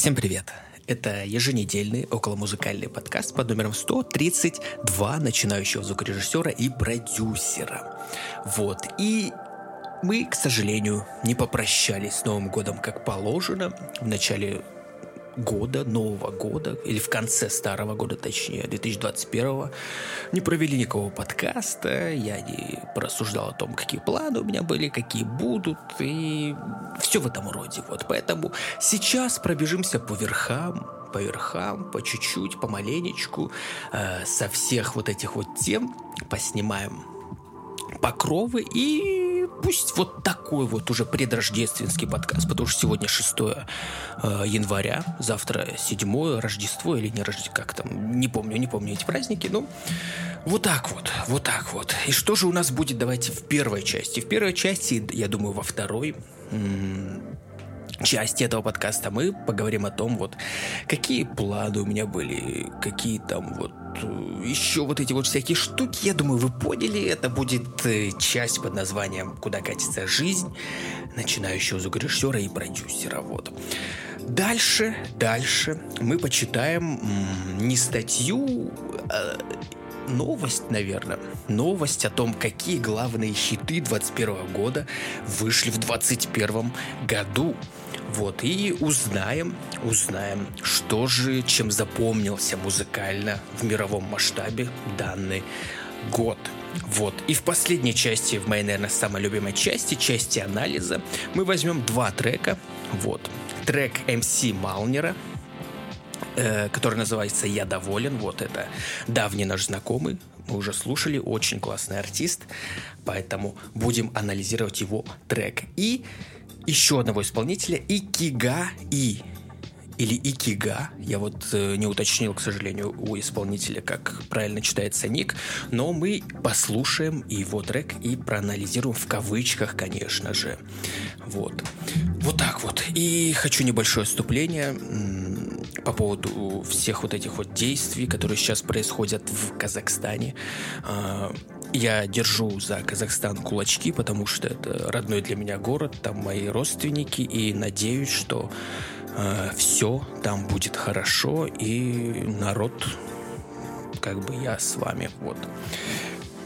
Всем привет! Это еженедельный околомузыкальный подкаст под номером 132 начинающего звукорежиссера и продюсера. Вот. И мы, к сожалению, не попрощались с Новым годом как положено. В начале года, Нового года, или в конце Старого года, точнее, 2021, не провели никакого подкаста, я не порассуждал о том, какие планы у меня были, какие будут, и все в этом роде. Вот, поэтому сейчас пробежимся по верхам, по верхам, по чуть-чуть, помаленечку, э, со всех вот этих вот тем поснимаем покровы и пусть вот такой вот уже предрождественский подкаст, потому что сегодня 6 э, января, завтра 7 Рождество или не Рождество, как там, не помню, не помню эти праздники, ну, вот так вот, вот так вот. И что же у нас будет, давайте в первой части. В первой части, я думаю, во второй части этого подкаста мы поговорим о том, вот, какие планы у меня были, какие там вот э, еще вот эти вот всякие штуки, я думаю, вы поняли, это будет э, часть под названием «Куда катится жизнь» начинающего звукорежиссера и продюсера, вот. Дальше, дальше мы почитаем не статью, а новость, наверное. Новость о том, какие главные хиты 21 года вышли в 21 году. Вот, и узнаем, узнаем, что же, чем запомнился музыкально в мировом масштабе данный год. Вот. И в последней части, в моей, наверное, самой любимой части, части анализа, мы возьмем два трека. Вот. Трек MC Малнера, э, который называется «Я доволен». Вот это давний наш знакомый. Мы уже слушали, очень классный артист, поэтому будем анализировать его трек. И еще одного исполнителя Икига И или Икига. Я вот э, не уточнил, к сожалению, у исполнителя, как правильно читается ник, но мы послушаем его трек и проанализируем в кавычках, конечно же. Вот. Вот так вот. И хочу небольшое вступление по поводу всех вот этих вот действий, которые сейчас происходят в Казахстане. А, я держу за Казахстан кулачки, потому что это родной для меня город, там мои родственники, и надеюсь, что э, все там будет хорошо, и народ, как бы я с вами, вот.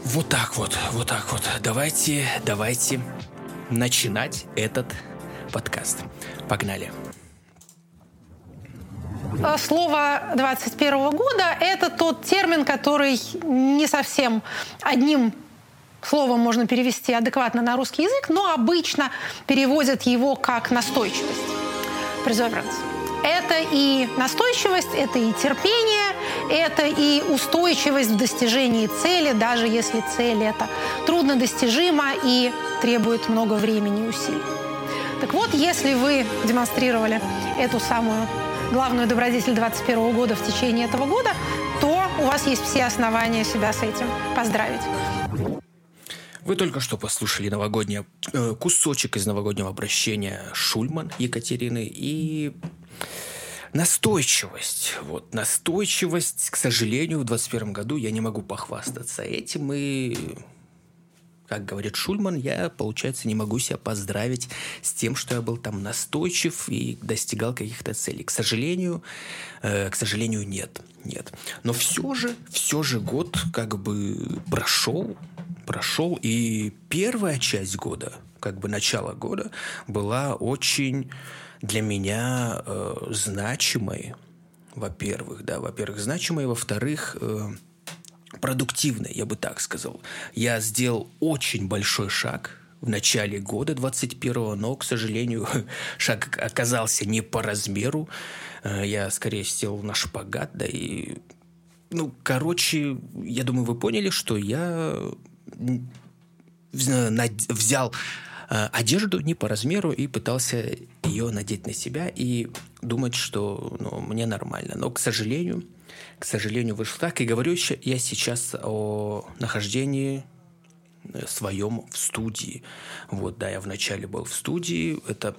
Вот так вот, вот так вот. Давайте, давайте начинать этот подкаст. Погнали. Э, слово 21 года – это тот термин, который не совсем одним словом можно перевести адекватно на русский язык, но обычно переводят его как настойчивость. Perseverance. Это и настойчивость, это и терпение, это и устойчивость в достижении цели, даже если цель это труднодостижима и требует много времени и усилий. Так вот, если вы демонстрировали эту самую главную добродетель 2021 года в течение этого года, то у вас есть все основания себя с этим поздравить. Вы только что послушали новогодний э, кусочек из новогоднего обращения Шульман Екатерины и настойчивость. Вот настойчивость, к сожалению, в 2021 году я не могу похвастаться этим и как говорит Шульман, я, получается, не могу себя поздравить с тем, что я был там настойчив и достигал каких-то целей. К сожалению, э, к сожалению, нет, нет. Но все же, все же год как бы прошел, прошел, и первая часть года, как бы начало года, была очень для меня э, значимой, во-первых, да, во-первых, значимой, во-вторых, э, продуктивной, я бы так сказал. Я сделал очень большой шаг в начале года 21-го, но, к сожалению, шаг оказался не по размеру. Э, я скорее сел на шпагат, да и... Ну, короче, я думаю, вы поняли, что я взял э, одежду не по размеру и пытался ее надеть на себя и думать, что ну, мне нормально. Но, к сожалению, к сожалению, вышло так. И говорю я сейчас о нахождении э, своем в студии. Вот, да, я вначале был в студии. Это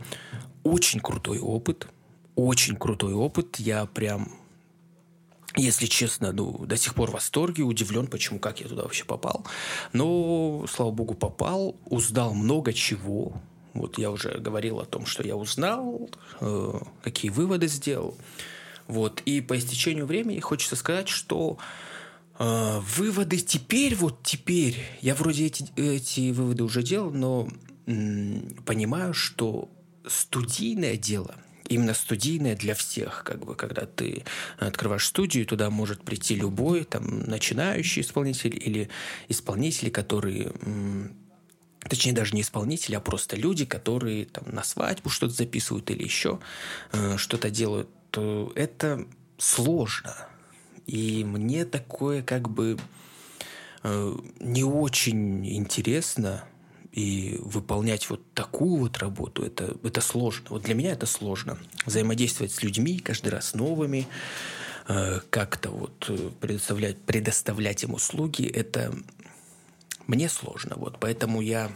очень крутой опыт. Очень крутой опыт. Я прям, если честно, ну, до сих пор в восторге, удивлен, почему, как я туда вообще попал. Но, слава богу, попал, узнал много чего Вот я уже говорил о том, что я узнал, э, какие выводы сделал. Вот. И по истечению времени хочется сказать, что э, выводы теперь, вот теперь, я вроде эти, эти выводы уже делал, но м, понимаю, что студийное дело – именно студийное для всех, как бы, когда ты открываешь студию, туда может прийти любой там начинающий исполнитель или исполнители, которые точнее даже не исполнители, а просто люди, которые там на свадьбу что-то записывают или еще э, что-то делают, то это сложно. И мне такое как бы э, не очень интересно и выполнять вот такую вот работу, это, это сложно. Вот для меня это сложно. Взаимодействовать с людьми, каждый раз новыми, э, как-то вот э, предоставлять, предоставлять им услуги, это мне сложно. Вот, поэтому я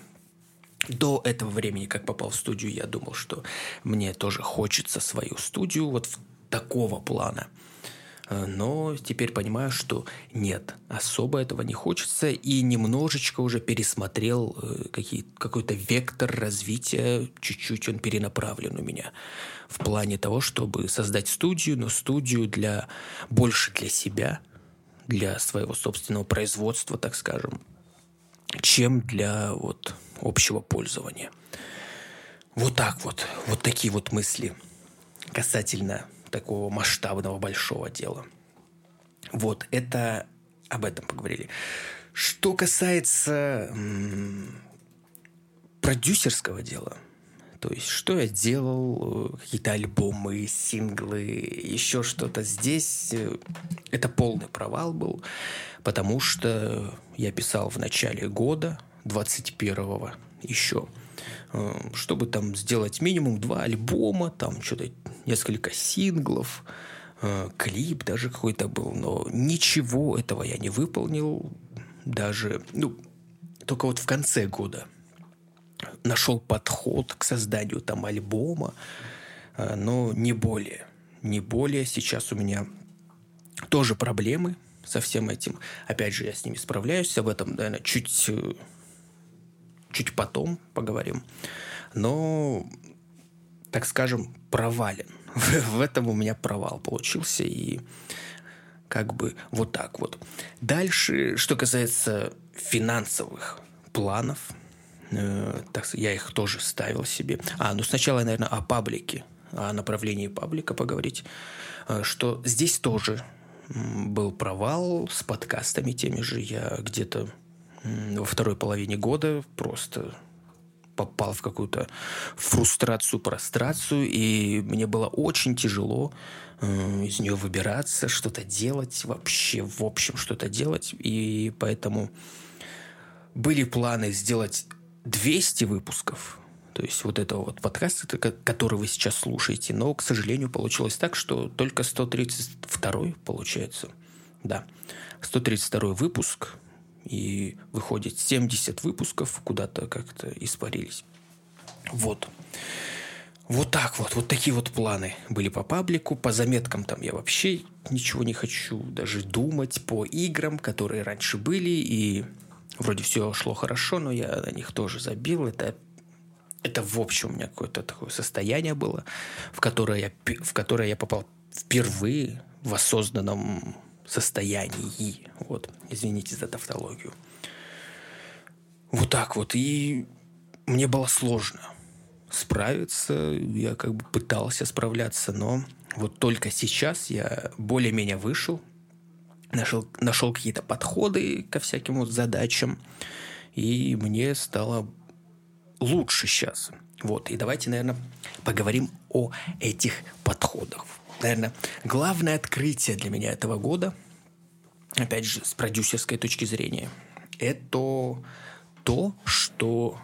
до этого времени, как попал в студию, я думал, что мне тоже хочется свою студию вот в такого плана – Э, но теперь понимаю, что нет, особо этого не хочется, и немножечко уже пересмотрел э, какие, какой-то вектор развития, чуть-чуть он перенаправлен у меня в плане того, чтобы создать студию, но студию для больше для себя, для своего собственного производства, так скажем, чем для вот общего пользования. Вот так вот, вот такие вот мысли касательно такого масштабного большого дела. Вот, это об этом поговорили. Что касается м- продюсерского дела, то есть что я делал, какие-то альбомы, синглы, еще что-то здесь, э, это полный провал был, потому что я писал в начале года, 21-го еще, Э, чтобы там сделать минимум два альбома, там что-то несколько синглов, э, клип даже какой-то был, но ничего этого я не выполнил, даже, ну, только вот в конце года нашел подход к созданию там альбома, э, но не более, не более. Сейчас у меня тоже проблемы со всем этим. Опять же, я с ними справляюсь, об этом, наверное, чуть чуть потом поговорим. Но, так скажем, провален. В этом у меня провал получился. И как бы вот так вот. Дальше, что касается финансовых планов, э, так, я их тоже ставил себе. А, ну сначала, наверное, о паблике, о направлении паблика поговорить, э, что здесь тоже был провал с подкастами теми же. Я где-то во второй половине года просто попал в какую-то фрустрацию, прострацию, и мне было очень тяжело э, из нее выбираться, что-то делать, вообще, в общем, что-то делать. И поэтому были планы сделать 200 выпусков, то есть вот этого вот подкаста, который вы сейчас слушаете, но, к сожалению, получилось так, что только 132 получается. Да, 132 выпуск – и выходит 70 выпусков, куда-то как-то испарились. Вот. Вот так вот, вот такие вот планы были по паблику. По заметкам там я вообще ничего не хочу даже думать. По играм, которые раньше были, и вроде все шло хорошо, но я на них тоже забил. Это, это в общем у меня какое-то такое состояние было, в которое я, в которое я попал впервые в осознанном состоянии. Вот, извините за тавтологию. Вот так вот. И мне было сложно справиться. Я как бы пытался справляться, но вот только сейчас я более-менее вышел, нашел, нашел какие-то подходы ко всяким вот задачам, и мне стало лучше сейчас. Вот, и давайте, наверное, поговорим о этих подходах наверное, главное открытие для меня этого года, опять же, с продюсерской точки зрения, это то, что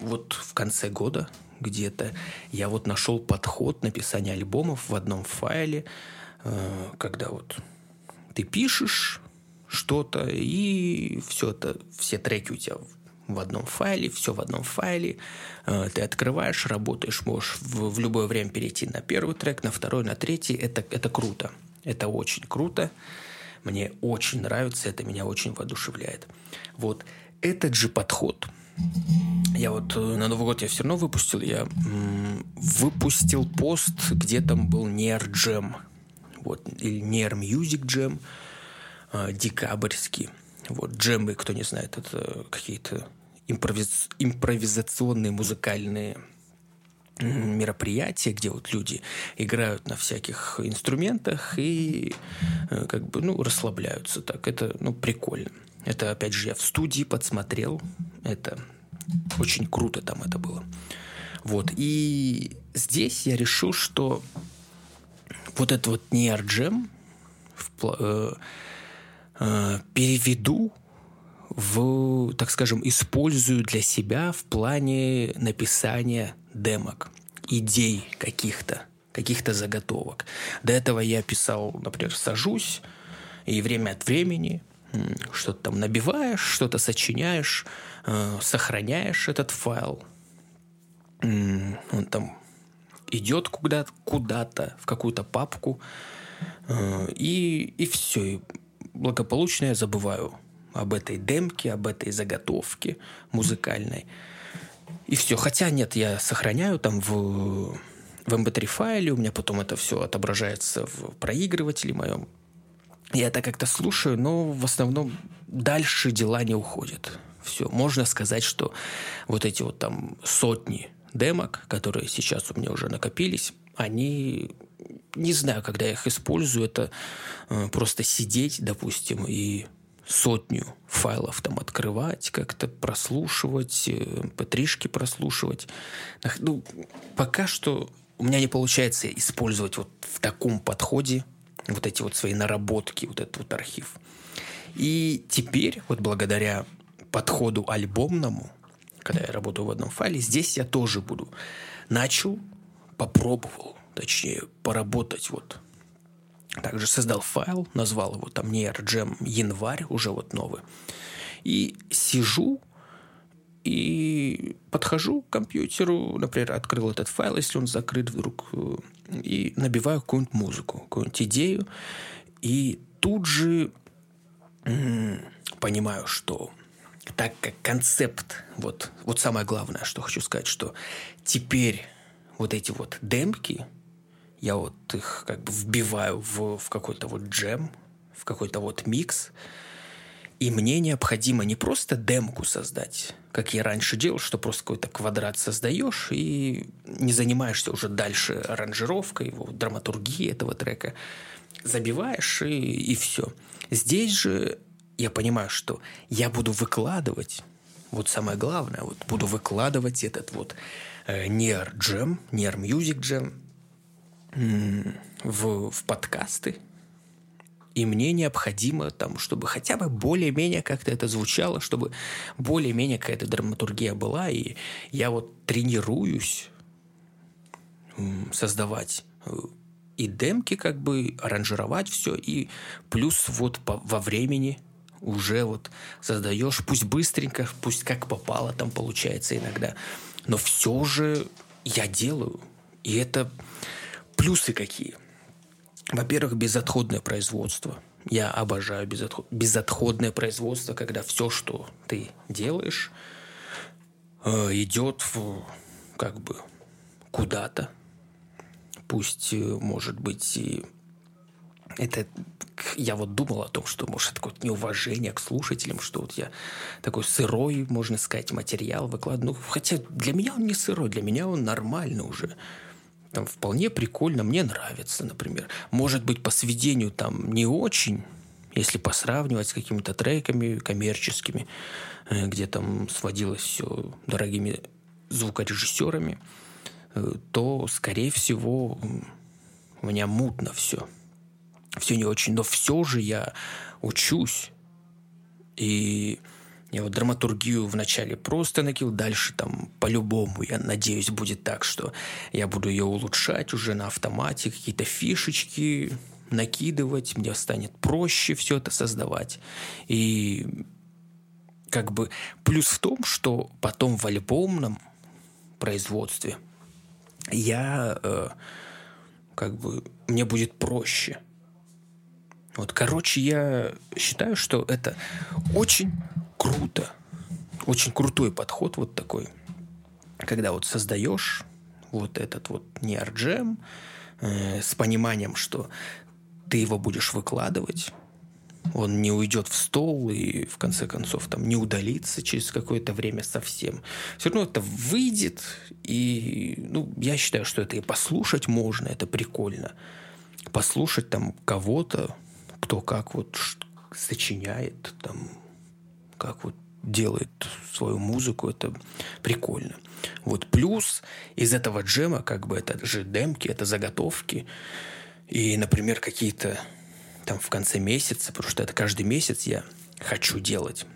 вот в конце года где-то я вот нашел подход написания альбомов в одном файле, э, когда вот ты пишешь что-то, и все это, все треки у тебя в одном файле, все в одном файле. Э, ты открываешь, работаешь, можешь в, в любое время перейти на первый трек, на второй, на третий. Это, это круто. Это очень круто. Мне очень нравится, это меня очень воодушевляет. Вот этот же подход я вот э, на Новый год я все равно выпустил, я м, выпустил пост, где там был Нер Джем, вот, или Нер Music Jam, э, декабрьский. Вот, джемы, кто не знает, это какие-то импровиз... импровизационные музыкальные мероприятия, где вот люди играют на всяких инструментах и э, как бы, ну, расслабляются так. Это, ну, прикольно. Это, опять же, я в студии подсмотрел. Это очень круто там это было. Вот. И здесь я решил, что вот это вот неарджем э, э, переведу в, так скажем, использую для себя в плане написания демок, идей каких-то, каких-то заготовок. До этого я писал, например, сажусь, и время от времени что-то там набиваешь, что-то сочиняешь, э, сохраняешь этот файл. Он там идет куда-то, куда-то в какую-то папку, э, и, и все. И благополучно я забываю об этой демке, об этой заготовке музыкальной. И все. Хотя нет, я сохраняю там в, в mp3 файле, у меня потом это все отображается в проигрывателе моем. Я это как-то слушаю, но в основном дальше дела не уходят. Все. Можно сказать, что вот эти вот там сотни демок, которые сейчас у меня уже накопились, они не знаю, когда я их использую, это э, просто сидеть, допустим, и сотню файлов там открывать, как-то прослушивать, патришки э, прослушивать. Ну, пока что у меня не получается использовать вот в таком подходе вот эти вот свои наработки, вот этот вот архив. И теперь, вот благодаря подходу альбомному, когда я работаю в одном файле, здесь я тоже буду. Начал, попробовал, точнее, поработать вот также создал файл, назвал его там NearGem январь, уже вот новый. И сижу и подхожу к компьютеру, например, открыл этот файл, если он закрыт вдруг, э, и набиваю какую-нибудь музыку, какую-нибудь идею, и тут же м- понимаю, что так как концепт, вот, вот самое главное, что хочу сказать, что теперь вот эти вот демки – я вот их как бы вбиваю в, в какой-то вот джем, в какой-то вот микс, и мне необходимо не просто демку создать, как я раньше делал, что просто какой-то квадрат создаешь и не занимаешься уже дальше аранжировкой, его, драматургией этого трека. Забиваешь и, и все. Здесь же я понимаю, что я буду выкладывать, вот самое главное, вот буду выкладывать этот вот э, Near Jam, Near Music Jam – в, в подкасты, и мне необходимо там, чтобы хотя бы более-менее как-то это звучало, чтобы более-менее какая-то драматургия была, и я вот тренируюсь создавать э, и демки как бы, аранжировать все, и плюс вот по, во времени уже вот создаешь, пусть быстренько, пусть как попало там получается иногда, но все же я делаю. И это Плюсы какие? Во-первых, безотходное производство. Я обожаю безотход... безотходное производство, когда все, что ты делаешь, э, идет в, как бы куда-то. Пусть, э, может быть, и это я вот думал о том, что, может, такое неуважение к слушателям, что вот я такой сырой, можно сказать, материал выкладываю. Ну, хотя для меня он не сырой, для меня он нормально уже там вполне прикольно, мне нравится, например. Может быть, по сведению там не очень, если посравнивать с какими-то треками коммерческими, э, где там сводилось все дорогими звукорежиссерами, э, то, скорее всего, у меня мутно все. Все не очень. Но все же я учусь. И я вот драматургию вначале просто накил, дальше там по-любому, я надеюсь, будет так, что я буду ее улучшать уже на автомате, какие-то фишечки накидывать, мне станет проще все это создавать. И как бы плюс в том, что потом в альбомном производстве я э, как бы мне будет проще. Вот, короче, я считаю, что это очень круто. очень крутой подход вот такой, когда вот создаешь вот этот вот неарджем э, с пониманием, что ты его будешь выкладывать, он не уйдет в стол и в конце концов там не удалится через какое-то время совсем. Все равно это выйдет, и ну, я считаю, что это и послушать можно, это прикольно. Послушать там кого-то, кто как вот сочиняет, там, как вот делает свою музыку, это прикольно. Вот плюс из этого джема, как бы это же демки, это заготовки, и, например, какие-то там в конце месяца, потому что это каждый месяц я хочу делать.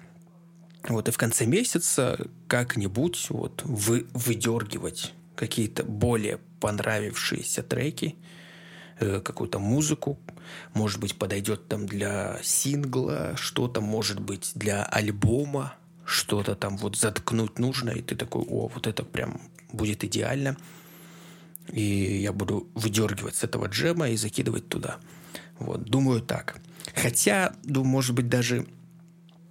Вот и в конце месяца как-нибудь вот вы, выдергивать какие-то более понравившиеся треки, э, какую-то музыку, может быть, подойдет там для сингла, что-то может быть для альбома, что-то там вот заткнуть нужно, и ты такой, о, вот это прям будет идеально. И я буду выдергивать с этого джема и закидывать туда. Вот, думаю так. Хотя, думаю, может быть, даже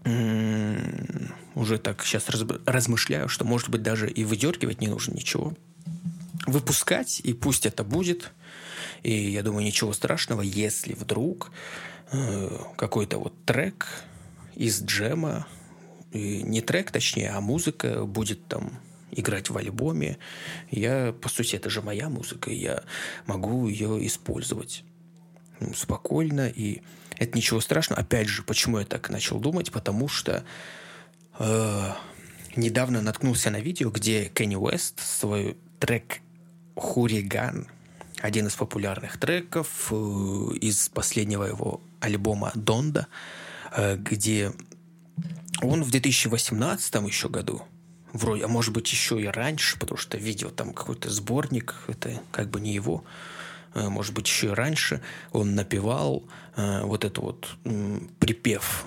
уже так сейчас раз, размышляю, что, может быть, даже и выдергивать не нужно ничего. Выпускать, и пусть это будет. И я думаю, ничего страшного, если вдруг э, какой-то вот трек из джема, не трек, точнее, а музыка будет там играть в альбоме. Я, по сути, это же моя музыка, я могу ее использовать спокойно, и это ничего страшного. Опять же, почему я так начал думать? Потому что э, недавно наткнулся на видео, где Кенни Уэст свой трек «Хуриган», один из популярных треков э, из последнего его альбома «Донда», э, где он в 2018 еще году вроде, а может быть еще и раньше, потому что видео там какой-то сборник, это как бы не его, Э, может быть, еще и раньше, он напевал вот это вот припев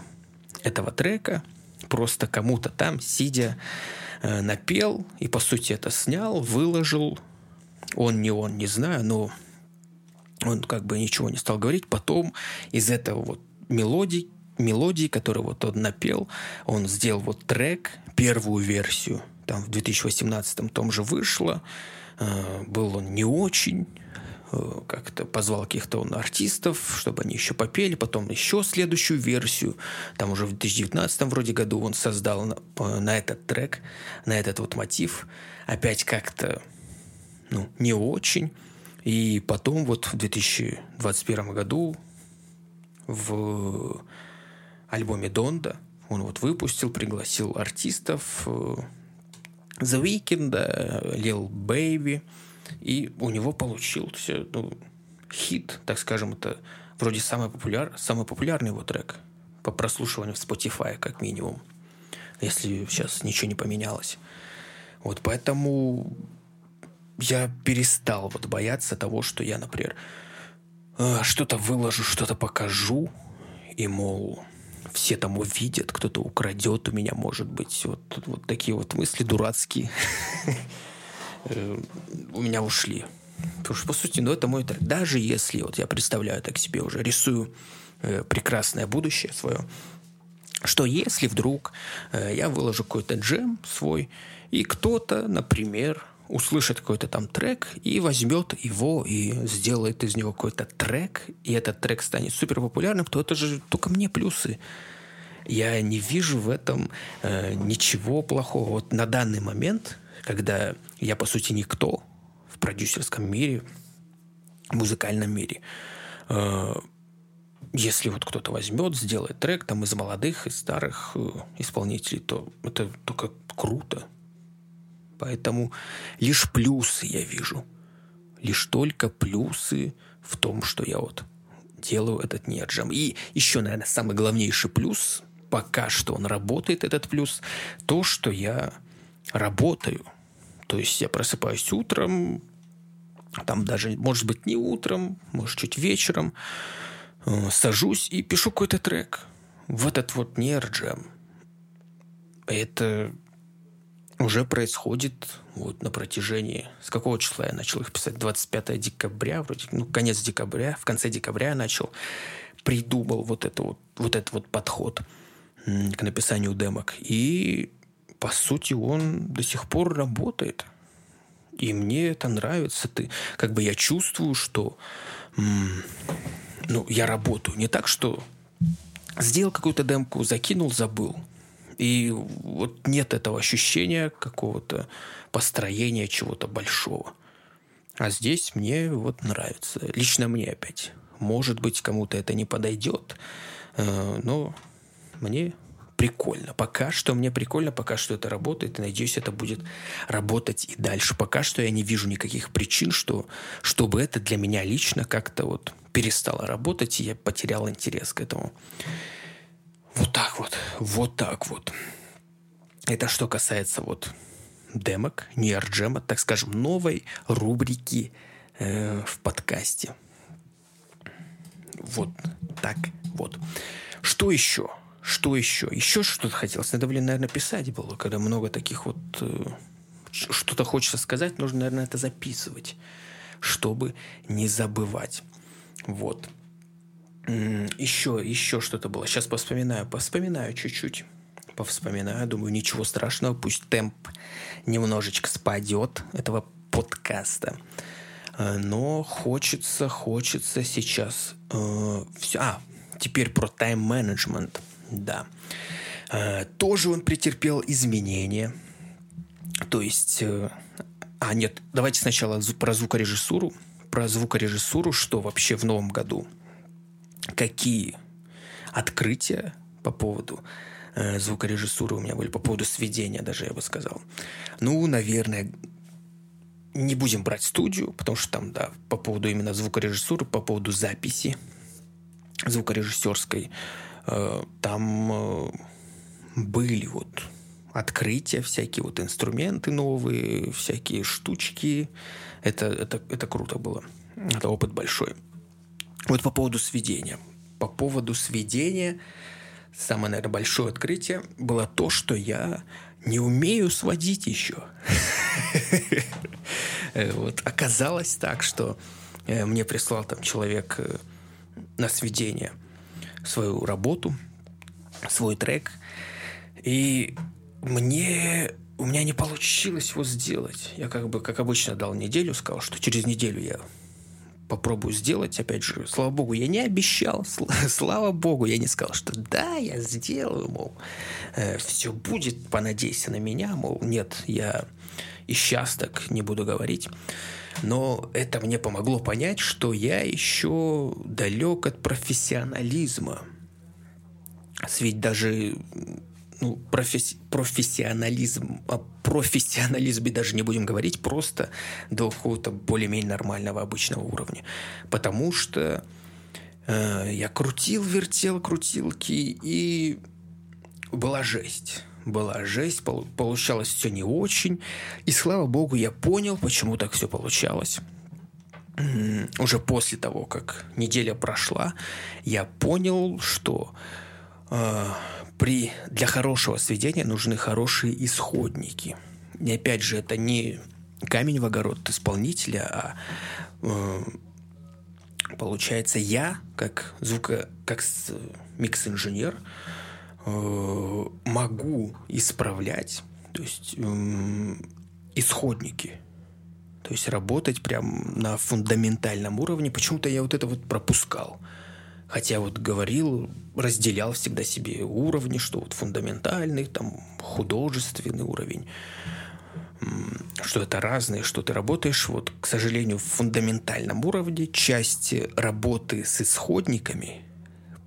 этого трека, просто кому-то там, сидя, напел и, по сути, это снял, выложил. Он не он, не знаю, но он как бы ничего не стал говорить. Потом из этого вот мелодии, мелодии, которую вот он напел, он сделал вот трек, первую версию, там в 2018 том же вышло. Был он не очень, Э, как-то позвал каких-то он артистов, чтобы они еще попели, потом еще следующую версию. Там уже в 2019 вроде году он создал на, на этот трек, на этот вот мотив. Опять как-то ну, не очень. И потом вот в 2021 году в альбоме Донда он вот выпустил, пригласил артистов э, The Weeknd, Lil Baby – и у него получился ну, хит, так скажем, это вроде самый, популяр, самый популярный его трек по прослушиванию в Spotify, как минимум, если сейчас ничего не поменялось. Вот поэтому я перестал вот бояться того, что я, например, э, что-то выложу, что-то покажу, и, мол, все там увидят, кто-то украдет у меня, может быть. Вот, вот такие вот мысли дурацкие. Э, у меня ушли. Потому что, по сути, ну, это мой трек. Даже если, вот я представляю так себе уже, рисую э, прекрасное будущее свое, что если вдруг я выложу какой-то джем свой, и кто-то, например, услышит какой-то там трек и возьмет его и сделает из него какой-то трек, и этот трек станет супер популярным, то это же только мне плюсы. Я не вижу в этом э, ничего плохого. Вот на данный момент когда я, по сути, никто в продюсерском мире, в музыкальном мире. Э, если вот кто-то возьмет, сделает трек там из молодых, из старых э, исполнителей, то это только круто. Поэтому лишь плюсы я вижу. Лишь только плюсы в том, что я вот делаю этот неджам. И еще, наверное, самый главнейший плюс, пока что он работает, этот плюс, то, что я работаю. То есть я просыпаюсь утром, там даже, может быть, не утром, может, чуть вечером, э, сажусь и пишу какой-то трек в этот вот нерджем. Это уже происходит вот на протяжении... С какого числа я начал их писать? 25 декабря, вроде, ну, конец декабря, в конце декабря я начал, придумал вот, это вот, вот этот вот подход к написанию демок. И по сути, он до сих пор работает. И мне это нравится. Ты, как бы я чувствую, что ну, я работаю. Не так, что сделал какую-то демку, закинул, забыл. И вот нет этого ощущения какого-то построения чего-то большого. А здесь мне вот нравится. Лично мне опять. Может быть, кому-то это не подойдет, э, но мне прикольно. Пока что мне прикольно, пока что это работает, и надеюсь, это будет работать и дальше. Пока что я не вижу никаких причин, что, чтобы это для меня лично как-то вот перестало работать, и я потерял интерес к этому. Вот так вот, вот так вот. Это что касается вот демок, New Джема, так скажем, новой рубрики э, в подкасте. Вот так вот. Что еще? Что еще? Еще что-то хотелось. Надо, блин, наверное, писать было, когда много таких вот... Э, что-то хочется сказать, нужно, наверное, это записывать, чтобы не забывать. Вот. Еще, еще что-то было. Сейчас поспоминаю, поспоминаю чуть-чуть. Повспоминаю, думаю, ничего страшного, пусть темп немножечко спадет этого подкаста. Э, но хочется, хочется сейчас э, все. А, теперь про тайм-менеджмент. Да. Э, тоже он претерпел изменения. То есть... Э, а, нет, давайте сначала про звукорежиссуру. Про звукорежиссуру, что вообще в новом году. Какие открытия по поводу э, звукорежиссуры у меня были, по поводу сведения даже, я бы сказал. Ну, наверное, не будем брать студию, потому что там, да, по поводу именно звукорежиссуры, по поводу записи звукорежиссерской, Э, там э, были вот открытия, всякие вот инструменты новые, всякие штучки. Это, это, это круто было. Это опыт большой. Вот по поводу сведения. По поводу сведения самое, наверное, большое открытие было то, что я не умею сводить еще. Э, вот оказалось так, что мне прислал там человек на сведение – свою работу, свой трек. И мне у меня не получилось его сделать. Я как бы, как обычно, дал неделю, сказал, что через неделю я попробую сделать. Опять же, слава богу, я не обещал, слава богу, я не сказал, что да, я сделаю, мол, э, все будет, понадейся на меня, мол, нет, я и сейчас так не буду говорить. Но это мне помогло понять, что я еще далек от профессионализма. Ведь даже ну, професс, профессионализм, о профессионализме даже не будем говорить, просто до какого-то более-менее нормального обычного уровня. Потому что э, я крутил, вертел крутилки, и была жесть была жесть, получалось все не очень. И слава богу, я понял, почему так все получалось. Уже после того, как неделя прошла, я понял, что э, при, для хорошего сведения нужны хорошие исходники. И опять же, это не камень в огород исполнителя, а э, получается я, как звука, как микс-инженер, Э, могу исправлять, то есть э, исходники, то есть работать прям на фундаментальном уровне. Почему-то я вот это вот пропускал. Хотя вот говорил, разделял всегда себе уровни, что вот фундаментальный, там художественный уровень, что это разные, что ты работаешь, вот, к сожалению, в фундаментальном уровне части работы с исходниками,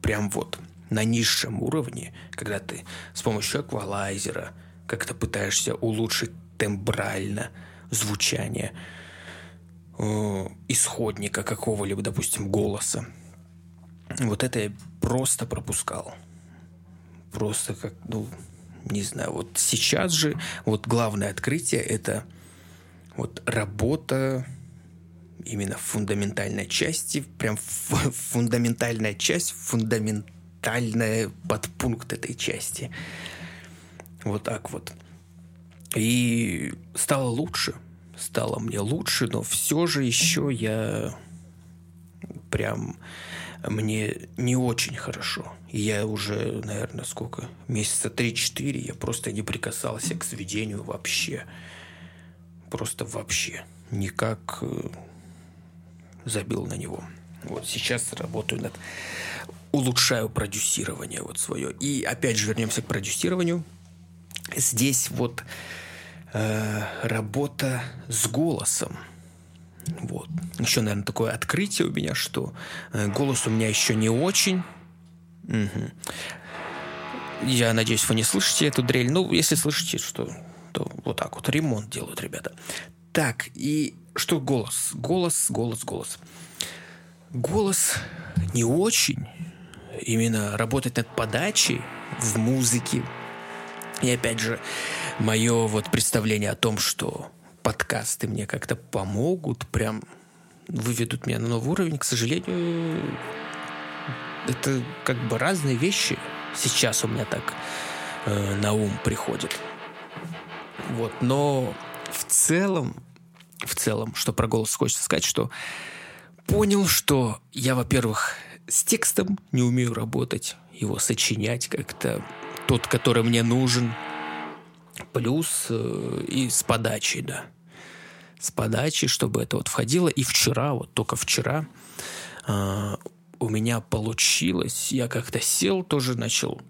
прям вот на низшем уровне, когда ты с помощью эквалайзера как-то пытаешься улучшить тембрально звучание э, исходника какого-либо, допустим, голоса. Вот это я просто пропускал. Просто как, ну, не знаю, вот сейчас же вот главное открытие это вот работа именно фундаментальной части, прям фундаментальная часть, фундамент фатальный подпункт этой части. Вот так вот. И стало лучше. Стало мне лучше, но все же еще я прям мне не очень хорошо. Я уже, наверное, сколько? Месяца 3-4 я просто не прикасался к сведению вообще. Просто вообще. Никак э, забил на него. Вот сейчас работаю над... Улучшаю продюсирование вот свое. И опять же вернемся к продюсированию. Здесь вот э, работа с голосом. Вот. Еще, наверное, такое открытие у меня, что э, голос у меня еще не очень. Угу. Я надеюсь, вы не слышите эту дрель. Ну, если слышите, что то вот так вот ремонт делают ребята. Так, и что голос? Голос, голос, голос. Голос не очень. Именно работать над подачей в музыке. И опять же, мое вот представление о том, что подкасты мне как-то помогут, прям выведут меня на новый уровень, к сожалению, это как бы разные вещи. Сейчас у меня так э, на ум приходит. Вот, но в целом, в целом, что про голос хочется сказать, что понял, что я, во-первых, с текстом не умею работать, его сочинять как-то, тот, который мне нужен, плюс э, и с подачей, да. С подачей, чтобы это вот входило. И вчера, вот только вчера, э, у меня получилось, я как-то сел, тоже начал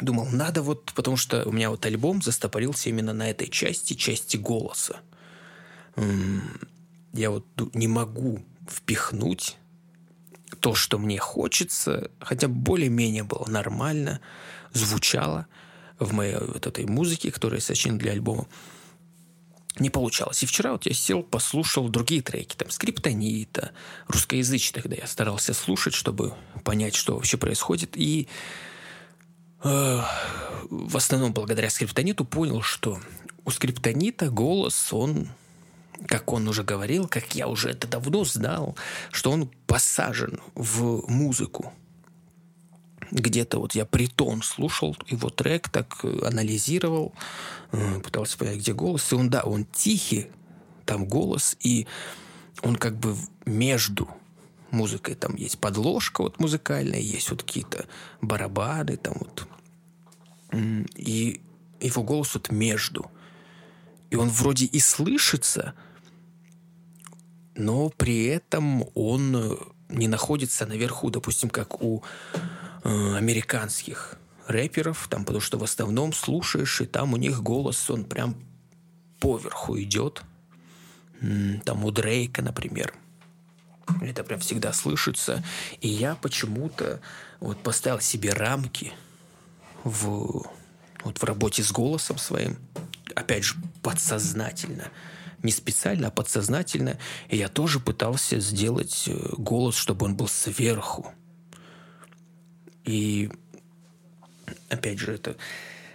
думал, надо вот, потому что у меня вот альбом застопорился именно на этой части, части голоса. Я вот не могу впихнуть то, что мне хочется, хотя более-менее было нормально, звучало в моей вот этой музыке, которую я сочинил для альбома, не получалось. И вчера вот я сел, послушал другие треки, там, скриптонита, русскоязычных, тогда я старался слушать, чтобы понять, что вообще происходит. И э, в основном благодаря скриптониту понял, что у скриптонита голос, он как он уже говорил, как я уже это давно знал, что он посажен в музыку. Где-то вот я притон слушал его трек, так э, анализировал, э, пытался понять, где голос. И он, да, он тихий, там голос, и он как бы между музыкой. Там есть подложка вот музыкальная, есть вот какие-то барабаны, там вот. И его голос вот между. И он вроде и слышится – но при этом он э, не находится наверху, допустим, как у э, американских рэперов, там, потому что в основном слушаешь, и там у них голос, он прям поверху идет. Там у Дрейка, например. Это прям всегда слышится. И я почему-то вот поставил себе рамки в, вот в работе с голосом своим. Опять же, подсознательно не специально, а подсознательно. И я тоже пытался сделать э, голос, чтобы он был сверху. И опять же, это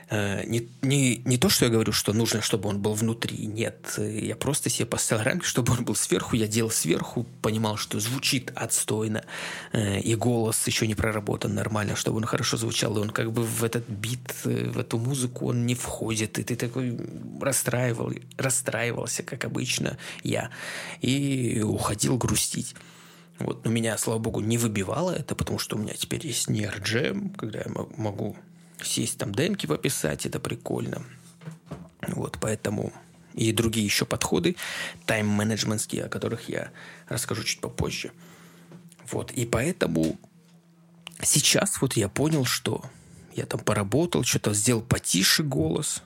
Э, не, не, не то, что я говорю, что нужно, чтобы он был внутри. Нет, я просто себе поставил рамки, чтобы он был сверху. Я делал сверху, понимал, что звучит отстойно, э, и голос еще не проработан нормально, чтобы он хорошо звучал. И он как бы в этот бит, э, в эту музыку он не входит. И ты такой расстраивал, расстраивался, как обычно я, и уходил грустить. Вот. Но меня, слава богу, не выбивало это, потому что у меня теперь есть нейроджем, когда я могу сесть там демки пописать, это прикольно. Вот, поэтому и другие еще подходы тайм-менеджментские, о которых я расскажу чуть попозже. Вот, и поэтому сейчас вот я понял, что я там поработал, что-то сделал потише голос,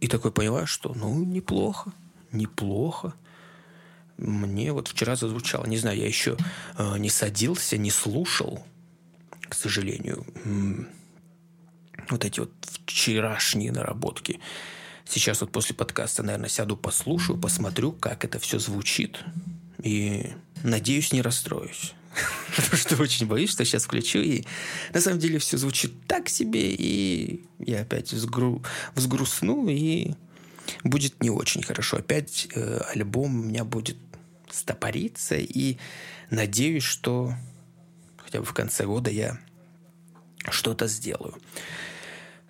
и такой понимаю, что ну неплохо, неплохо. Мне вот вчера зазвучало, не знаю, я еще э, не садился, не слушал, к сожалению вот эти вот вчерашние наработки. Сейчас вот после подкаста, наверное, сяду, послушаю, посмотрю, как это все звучит. И надеюсь, не расстроюсь. Потому что очень боюсь, что сейчас включу, и на самом деле все звучит так себе, и я опять взгру... взгрустну, и будет не очень хорошо. Опять э, альбом у меня будет стопориться, и надеюсь, что хотя бы в конце года я что-то сделаю.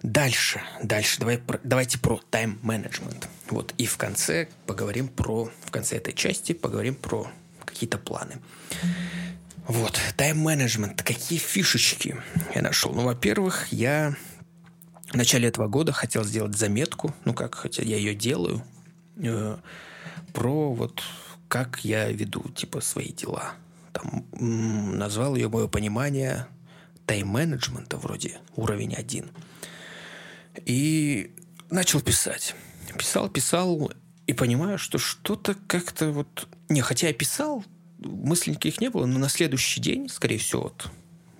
Дальше, дальше, давай, давайте про тайм-менеджмент. Вот, и в конце поговорим про, в конце этой части поговорим про какие-то планы. Вот, тайм-менеджмент, какие фишечки я нашел? Ну, во-первых, я в начале этого года хотел сделать заметку, ну как, хотя я ее делаю, э, про вот как я веду, типа, свои дела. Там м- назвал ее мое понимание тайм-менеджмента вроде уровень один. И начал писать. Писал, писал, и понимаю, что что-то как-то вот... Не, хотя я писал, мыслей никаких не было, но на следующий день, скорее всего, вот,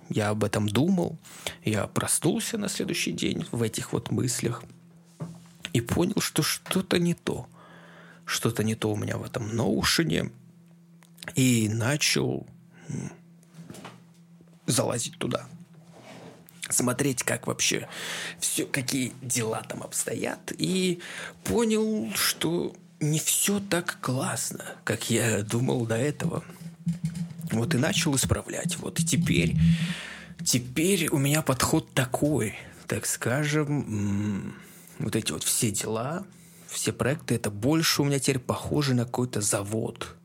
я об этом думал, я проснулся на следующий день в этих вот мыслях и понял, что что-то не то. Что-то не то у меня в этом ноушене. И начал залазить туда. Смотреть, как вообще все, какие дела там обстоят. И понял, что не все так классно, как я думал до этого. Вот и начал исправлять. Вот и теперь, теперь у меня подход такой, так скажем, вот эти вот все дела, все проекты, это больше у меня теперь похоже на какой-то завод.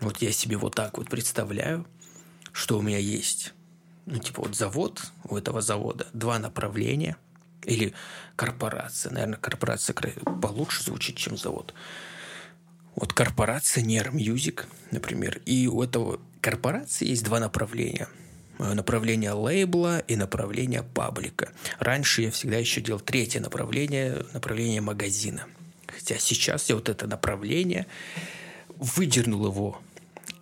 Вот я себе вот так вот представляю, что у меня есть. Ну, типа вот завод, у этого завода два направления – или корпорация. Наверное, корпорация получше звучит, чем завод. Вот корпорация Near Music, например. И у этого корпорации есть два направления. Направление лейбла и направление паблика. Раньше я всегда еще делал третье направление, направление магазина. Хотя сейчас я вот это направление выдернул его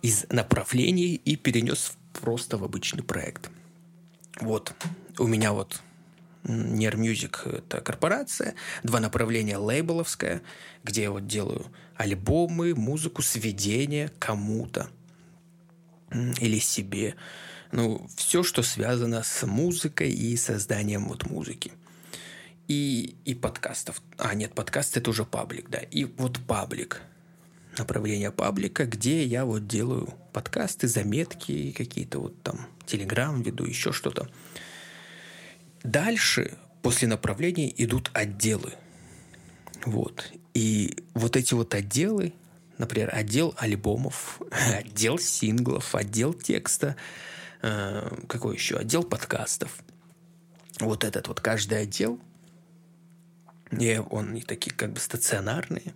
из направлений и перенес просто в обычный проект. Вот. У меня вот Near Music – это корпорация, два направления лейбловское, где я вот делаю альбомы, музыку, сведения кому-то или себе. Ну, все, что связано с музыкой и созданием вот музыки. И, и подкастов. А, нет, подкаст – это уже паблик, да. И вот паблик – направление паблика, где я вот делаю подкасты, заметки, какие-то вот там телеграм веду, еще что-то. Дальше, после направления, идут отделы. Вот. И вот эти вот отделы, например, отдел альбомов, отдел синглов, отдел текста, э, какой еще? Отдел подкастов. Вот этот вот каждый отдел, и он и такие как бы стационарные.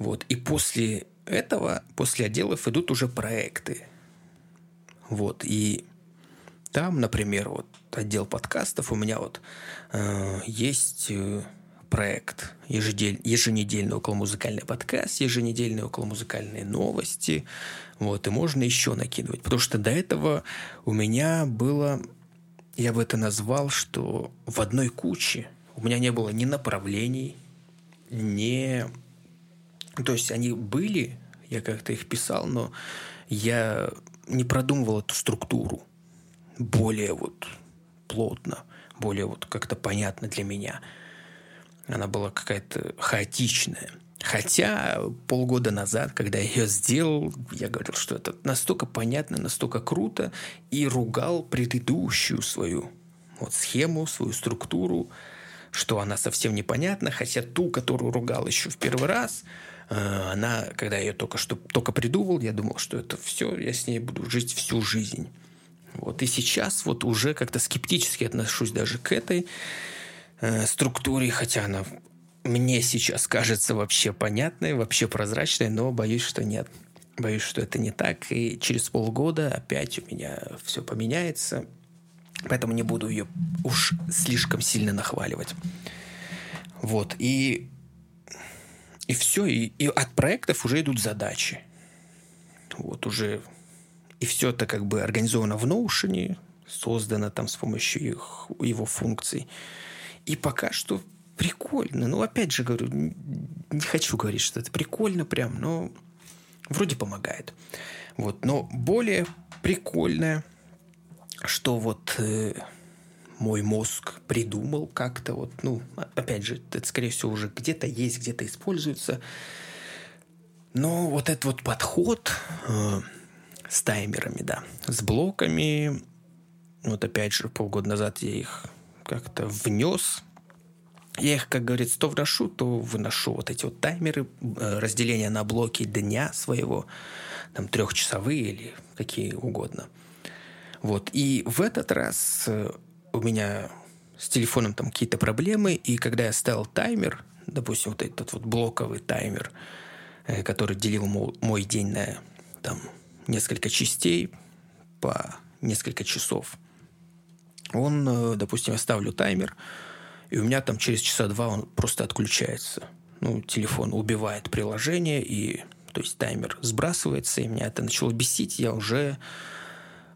Вот. И после этого, после отделов идут уже проекты. Вот. И там, например, вот отдел подкастов у меня вот э, есть э, проект ежедель, еженедельный околомузыкальный подкаст, еженедельные околомузыкальные новости. Вот, и можно еще накидывать. Потому что до этого у меня было, я бы это назвал, что в одной куче у меня не было ни направлений, ни... То есть они были, я как-то их писал, но я не продумывал эту структуру более вот плотно, более вот как-то понятно для меня. Она была какая-то хаотичная. Хотя полгода назад, когда я ее сделал, я говорил, что это настолько понятно, настолько круто, и ругал предыдущую свою вот схему, свою структуру, что она совсем непонятна, хотя ту, которую ругал еще в первый раз, э, она, когда я ее только что только придумал, я думал, что это все, я с ней буду жить всю жизнь. Вот и сейчас вот уже как-то скептически отношусь даже к этой э, структуре, хотя она мне сейчас кажется вообще понятной, вообще прозрачной, но боюсь, что нет. Боюсь, что это не так, и через полгода опять у меня все поменяется, поэтому не буду ее уж слишком сильно нахваливать. Вот, и, и все, и, и от проектов уже идут задачи. Вот уже и все это как бы организовано в Notion, создано там с помощью их, его функций. И пока что прикольно. Ну, опять же говорю, не хочу говорить, что это прикольно прям, но вроде помогает. Вот. Но более прикольное, что вот э, мой мозг придумал как-то вот, ну, опять же, это, скорее всего, уже где-то есть, где-то используется. Но вот этот вот подход э, с таймерами, да. С блоками. Вот опять же, полгода назад я их как-то внес. Я их, как говорится, то вношу, то выношу. Вот эти вот таймеры, э, разделение на блоки дня своего. там трехчасовые или какие угодно. Вот. И в этот раз э, у меня с телефоном там какие-то проблемы, и когда я ставил таймер, допустим, вот этот вот блоковый таймер, э, который делил мой день на там несколько частей по несколько часов, он, э, допустим, я ставлю таймер, и у меня там через часа два он просто отключается. Ну, телефон убивает приложение, и то есть таймер сбрасывается, и меня это начало бесить, я уже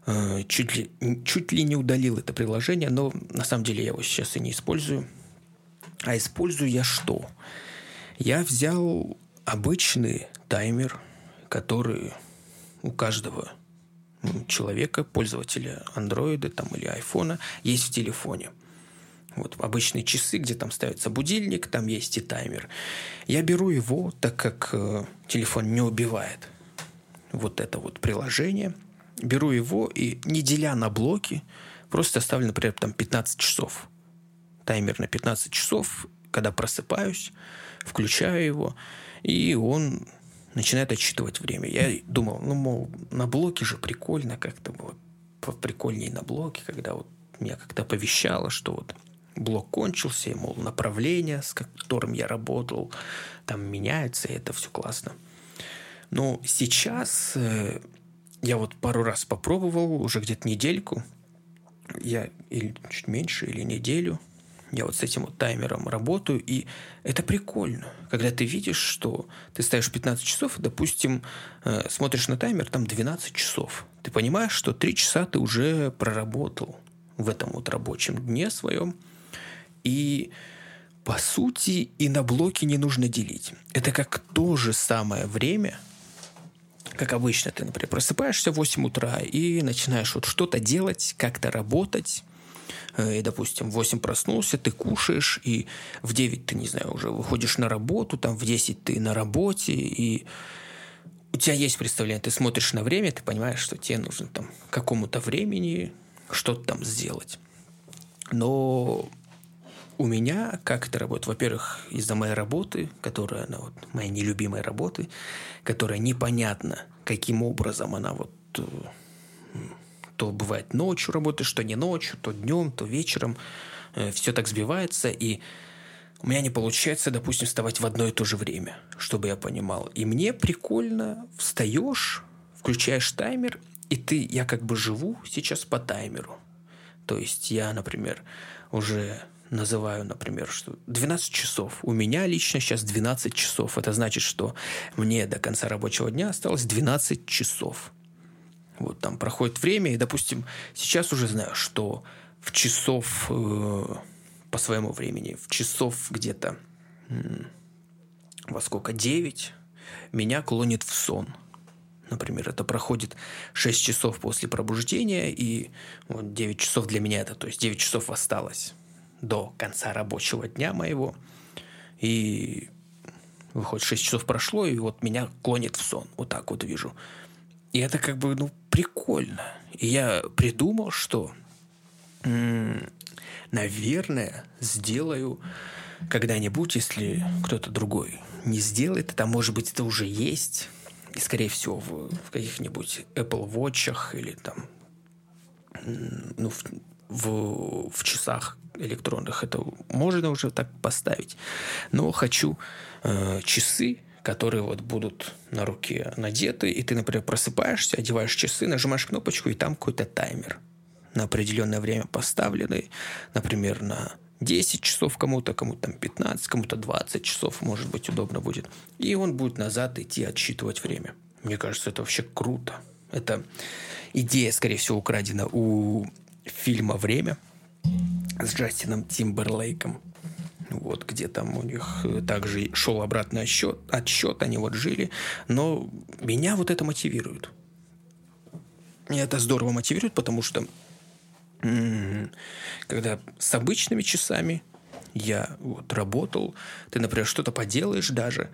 э, чуть, ли, чуть ли не удалил это приложение, но на самом деле я его сейчас и не использую. А использую я что? Я взял обычный таймер, который у каждого человека, пользователя андроида там, или айфона, есть в телефоне. Вот обычные часы, где там ставится будильник, там есть и таймер. Я беру его, так как э, телефон не убивает вот это вот приложение. Беру его и, не деля на блоки, просто ставлю, например, там 15 часов. Таймер на 15 часов. Когда просыпаюсь, включаю его, и он начинает отсчитывать время. Я думал, ну, мол, на блоке же прикольно как-то было. Прикольнее на блоке, когда вот меня как-то оповещало, что вот блок кончился, и, мол, направление, с которым я работал, там меняется, и это все классно. Но сейчас э, я вот пару раз попробовал, уже где-то недельку, я или чуть меньше, или неделю – я вот с этим вот таймером работаю, и это прикольно, когда ты видишь, что ты ставишь 15 часов, допустим, э, смотришь на таймер, там 12 часов. Ты понимаешь, что 3 часа ты уже проработал в этом вот рабочем дне своем, и по сути и на блоки не нужно делить. Это как то же самое время, как обычно ты, например, просыпаешься в 8 утра и начинаешь вот что-то делать, как-то работать, и, допустим, в 8 проснулся, ты кушаешь, и в 9 ты, не знаю, уже выходишь на работу, там в 10 ты на работе, и у тебя есть представление, ты смотришь на время, ты понимаешь, что тебе нужно там какому-то времени что-то там сделать. Но у меня как это работает? Во-первых, из-за моей работы, которая, она вот, моя нелюбимая работы, которая непонятно, каким образом она вот э, то бывает ночью работаешь, что не ночью, то днем, то вечером. Э, Все так сбивается, и у меня не получается, допустим, вставать в одно и то же время, чтобы я понимал. И мне прикольно, встаешь, включаешь таймер, и ты, я как бы живу сейчас по таймеру. То есть я, например, уже называю, например, что 12 часов. У меня лично сейчас 12 часов. Это значит, что мне до конца рабочего дня осталось 12 часов. Вот там проходит время, и, допустим, сейчас уже знаю, что в часов э, по своему времени, в часов где-то э, во сколько, 9, меня клонит в сон. Например, это проходит 6 часов после пробуждения, и вот 9 часов для меня это, то есть 9 часов осталось до конца рабочего дня моего. И выходит, 6 часов прошло, и вот меня клонит в сон. Вот так вот вижу. И это как бы, ну, прикольно. И я придумал, что, наверное, сделаю когда-нибудь, если кто-то другой не сделает, это, может быть, это уже есть, и, скорее всего, в, в каких-нибудь Apple Watch или там, ну, в, в, в часах электронных это можно уже так поставить. Но хочу э, часы, которые вот будут на руке надеты, и ты, например, просыпаешься, одеваешь часы, нажимаешь кнопочку, и там какой-то таймер на определенное время поставленный, например, на 10 часов кому-то, кому-то там 15, кому-то 20 часов, может быть, удобно будет. И он будет назад идти отсчитывать время. Мне кажется, это вообще круто. Это идея, скорее всего, украдена у фильма «Время» с Джастином Тимберлейком вот где там у них э, также шел обратный отсчет, отсчет, они вот жили, но меня вот это мотивирует. Меня это здорово мотивирует, потому что когда с обычными часами я вот работал, ты, например, что-то поделаешь даже,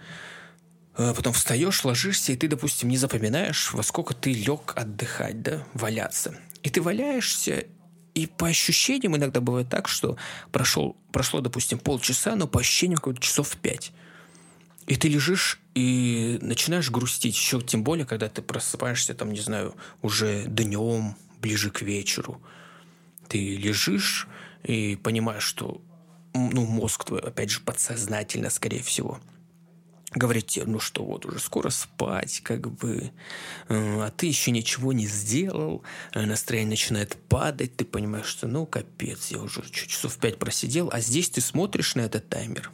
а потом встаешь, ложишься, и ты, допустим, не запоминаешь, во сколько ты лег отдыхать, да, валяться. И ты валяешься, и по ощущениям иногда бывает так, что прошел, прошло, допустим, полчаса, но по ощущениям какое-то часов пять. И ты лежишь и начинаешь грустить. Еще тем более, когда ты просыпаешься, там, не знаю, уже днем, ближе к вечеру. Ты лежишь и понимаешь, что ну, мозг твой, опять же, подсознательно, скорее всего, говорит тебе, ну что, вот уже скоро спать, как бы, э, а ты еще ничего не сделал, э, настроение начинает падать, ты понимаешь, что ну капец, я уже часов пять просидел, а здесь ты смотришь на этот таймер,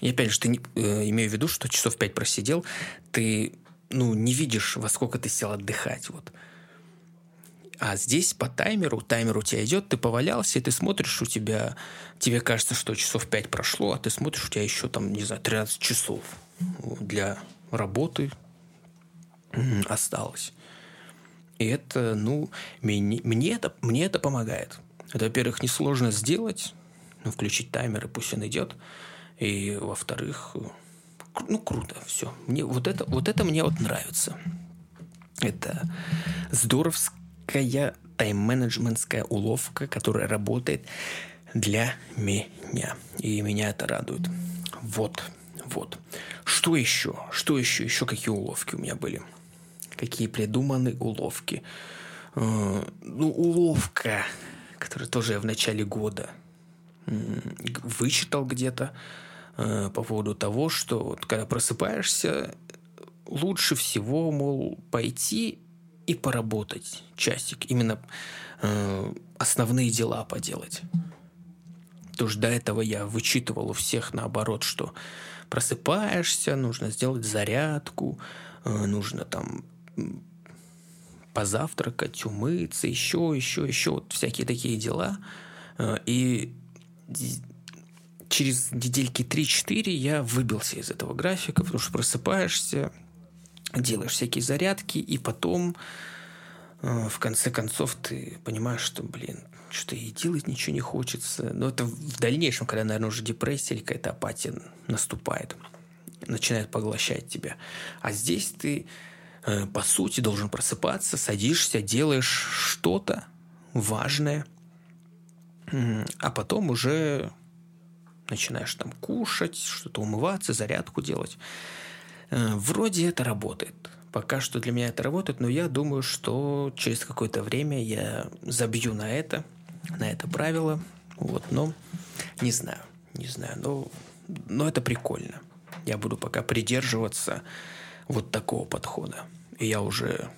и опять же, ты не, э, имею в виду, что часов пять просидел, ты ну, не видишь, во сколько ты сел отдыхать. Вот. А здесь по таймеру, таймер у тебя идет, ты повалялся, и ты смотришь, у тебя, тебе кажется, что часов 5 прошло, а ты смотришь, у тебя еще там, не знаю, 13 часов для работы осталось. И это, ну, мне, мне, это, мне это помогает. Это, во-первых, несложно сделать, ну, включить таймер, и пусть он идет. И, во-вторых, ну, круто, все. Мне, вот, это, вот это мне вот нравится. Это здоровско некая тайм-менеджментская уловка, которая работает для меня. И меня это радует. Вот, вот. Что еще? Что еще? Еще какие уловки у меня были? Какие придуманы уловки? Э, ну, уловка, которая тоже я в начале года вычитал где-то э, по поводу того, что вот когда просыпаешься, лучше всего, мол, пойти и поработать часик, именно э, основные дела поделать. То есть до этого я вычитывал у всех наоборот, что просыпаешься, нужно сделать зарядку, э, нужно там позавтракать, умыться, еще, еще, еще, вот всякие такие дела. Э, и через недельки 3-4 я выбился из этого графика, потому что просыпаешься, делаешь всякие зарядки, и потом э, в конце концов ты понимаешь, что, блин, что и делать ничего не хочется. Но это в дальнейшем, когда, наверное, уже депрессия или какая-то апатия наступает, начинает поглощать тебя. А здесь ты, э, по сути, должен просыпаться, садишься, делаешь что-то важное, а потом уже начинаешь там кушать, что-то умываться, зарядку делать. Э, вроде это работает. Пока что для меня это работает, но я думаю, что через какое-то время я забью на это, на это правило. Вот, но не знаю, не знаю, но, но это прикольно. Я буду пока придерживаться вот такого подхода. И я уже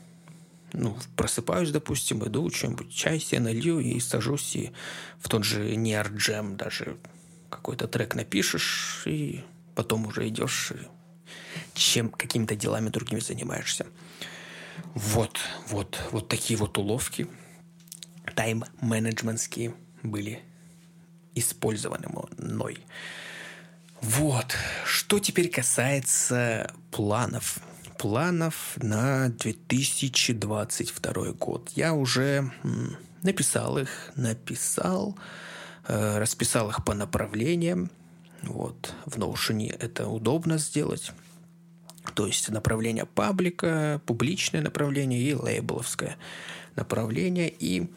ну, просыпаюсь, допустим, иду, чем-нибудь чай себе налью и сажусь, и в тот же Неарджем даже какой-то трек напишешь, и потом уже идешь чем какими-то делами другими занимаешься. Вот, вот, вот такие вот уловки тайм-менеджментские были использованы мной. Вот. Что теперь касается планов. Планов на 2022 год. Я уже написал их, написал, э, расписал их по направлениям. Вот. В Notion это удобно сделать. То есть направление паблика, публичное направление и лейбловское направление. И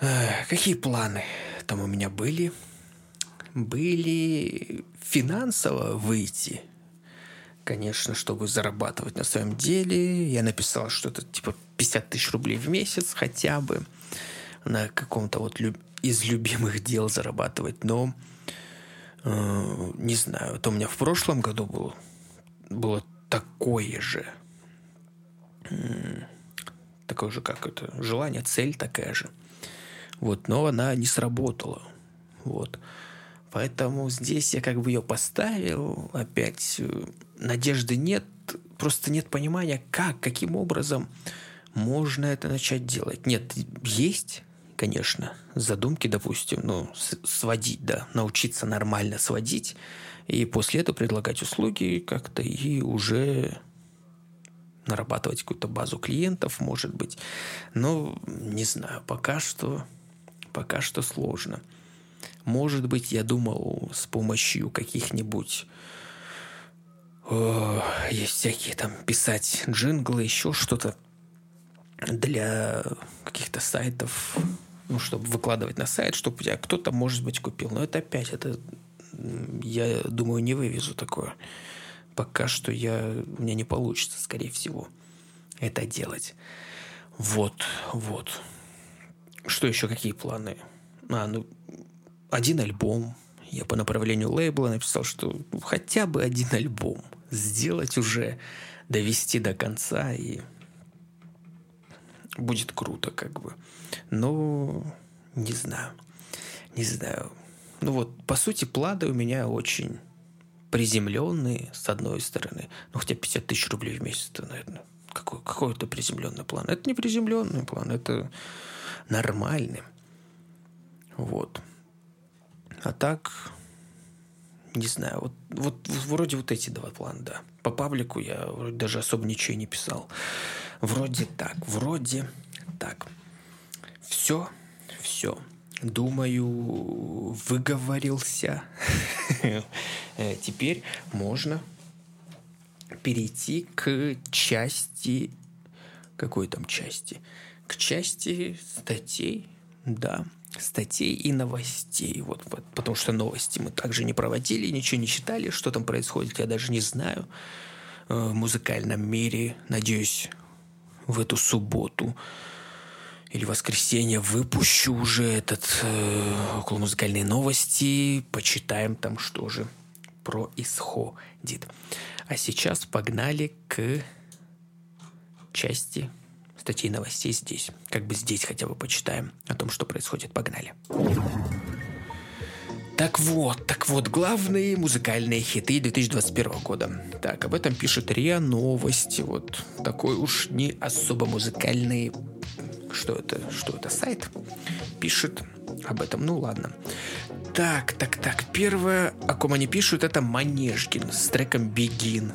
э, какие планы там у меня были? Были финансово выйти. Конечно, чтобы зарабатывать на своем деле. Я написал что-то типа 50 тысяч рублей в месяц хотя бы на каком-то вот люб... из любимых дел зарабатывать. Но э, не знаю, это у меня в прошлом году было было такое же. Такое же, как это, желание, цель такая же. Вот, но она не сработала. Вот. Поэтому здесь я как бы ее поставил. Опять э, надежды нет, просто нет понимания, как, каким образом можно это начать делать. Нет, есть, конечно, задумки, допустим, ну, сводить, да, научиться нормально сводить и после этого предлагать услуги как-то и уже нарабатывать какую-то базу клиентов, может быть. Но не знаю, пока что, пока что сложно. Может быть, я думал с помощью каких-нибудь о, есть всякие там писать джинглы, еще что-то для каких-то сайтов, ну, чтобы выкладывать на сайт, чтобы у тебя кто-то, может быть, купил. Но это опять, это Я думаю, не вывезу такое. Пока что я, у меня не получится, скорее всего, это делать. Вот, вот. Что еще, какие планы? А, ну, один альбом. Я по направлению лейбла написал, что хотя бы один альбом сделать уже, довести до конца, и будет круто, как бы. Но не знаю. Не знаю. Ну вот, по сути, планы у меня очень приземленные, с одной стороны. Ну, хотя 50 тысяч рублей в месяц, это, наверное, какой, какой это приземленный план? Это не приземленный план, это нормальный. Вот. А так, не знаю, вот, вот вроде вот эти два плана, да. По паблику я вроде даже особо ничего не писал. Вроде так, вроде так. Все, все. Думаю, выговорился. Теперь можно перейти к части... Какой там части? К части статей, да, статей и новостей. Вот, потому что новости мы также не проводили, ничего не читали, что там происходит, я даже не знаю. Э, в музыкальном мире, надеюсь, в эту субботу или воскресенье выпущу уже этот э, около музыкальные новости, почитаем там, что же происходит. А сейчас погнали к части статей новостей здесь. Как бы здесь хотя бы почитаем о том, что происходит. Погнали. Так вот, так вот, главные музыкальные хиты 2021 года. Так, об этом пишет РИА Новости. Вот такой уж не особо музыкальный... Что это? Что это? Сайт? Пишет об этом. Ну ладно. Так, так, так. Первое, о ком они пишут, это Манежкин с треком «Begin».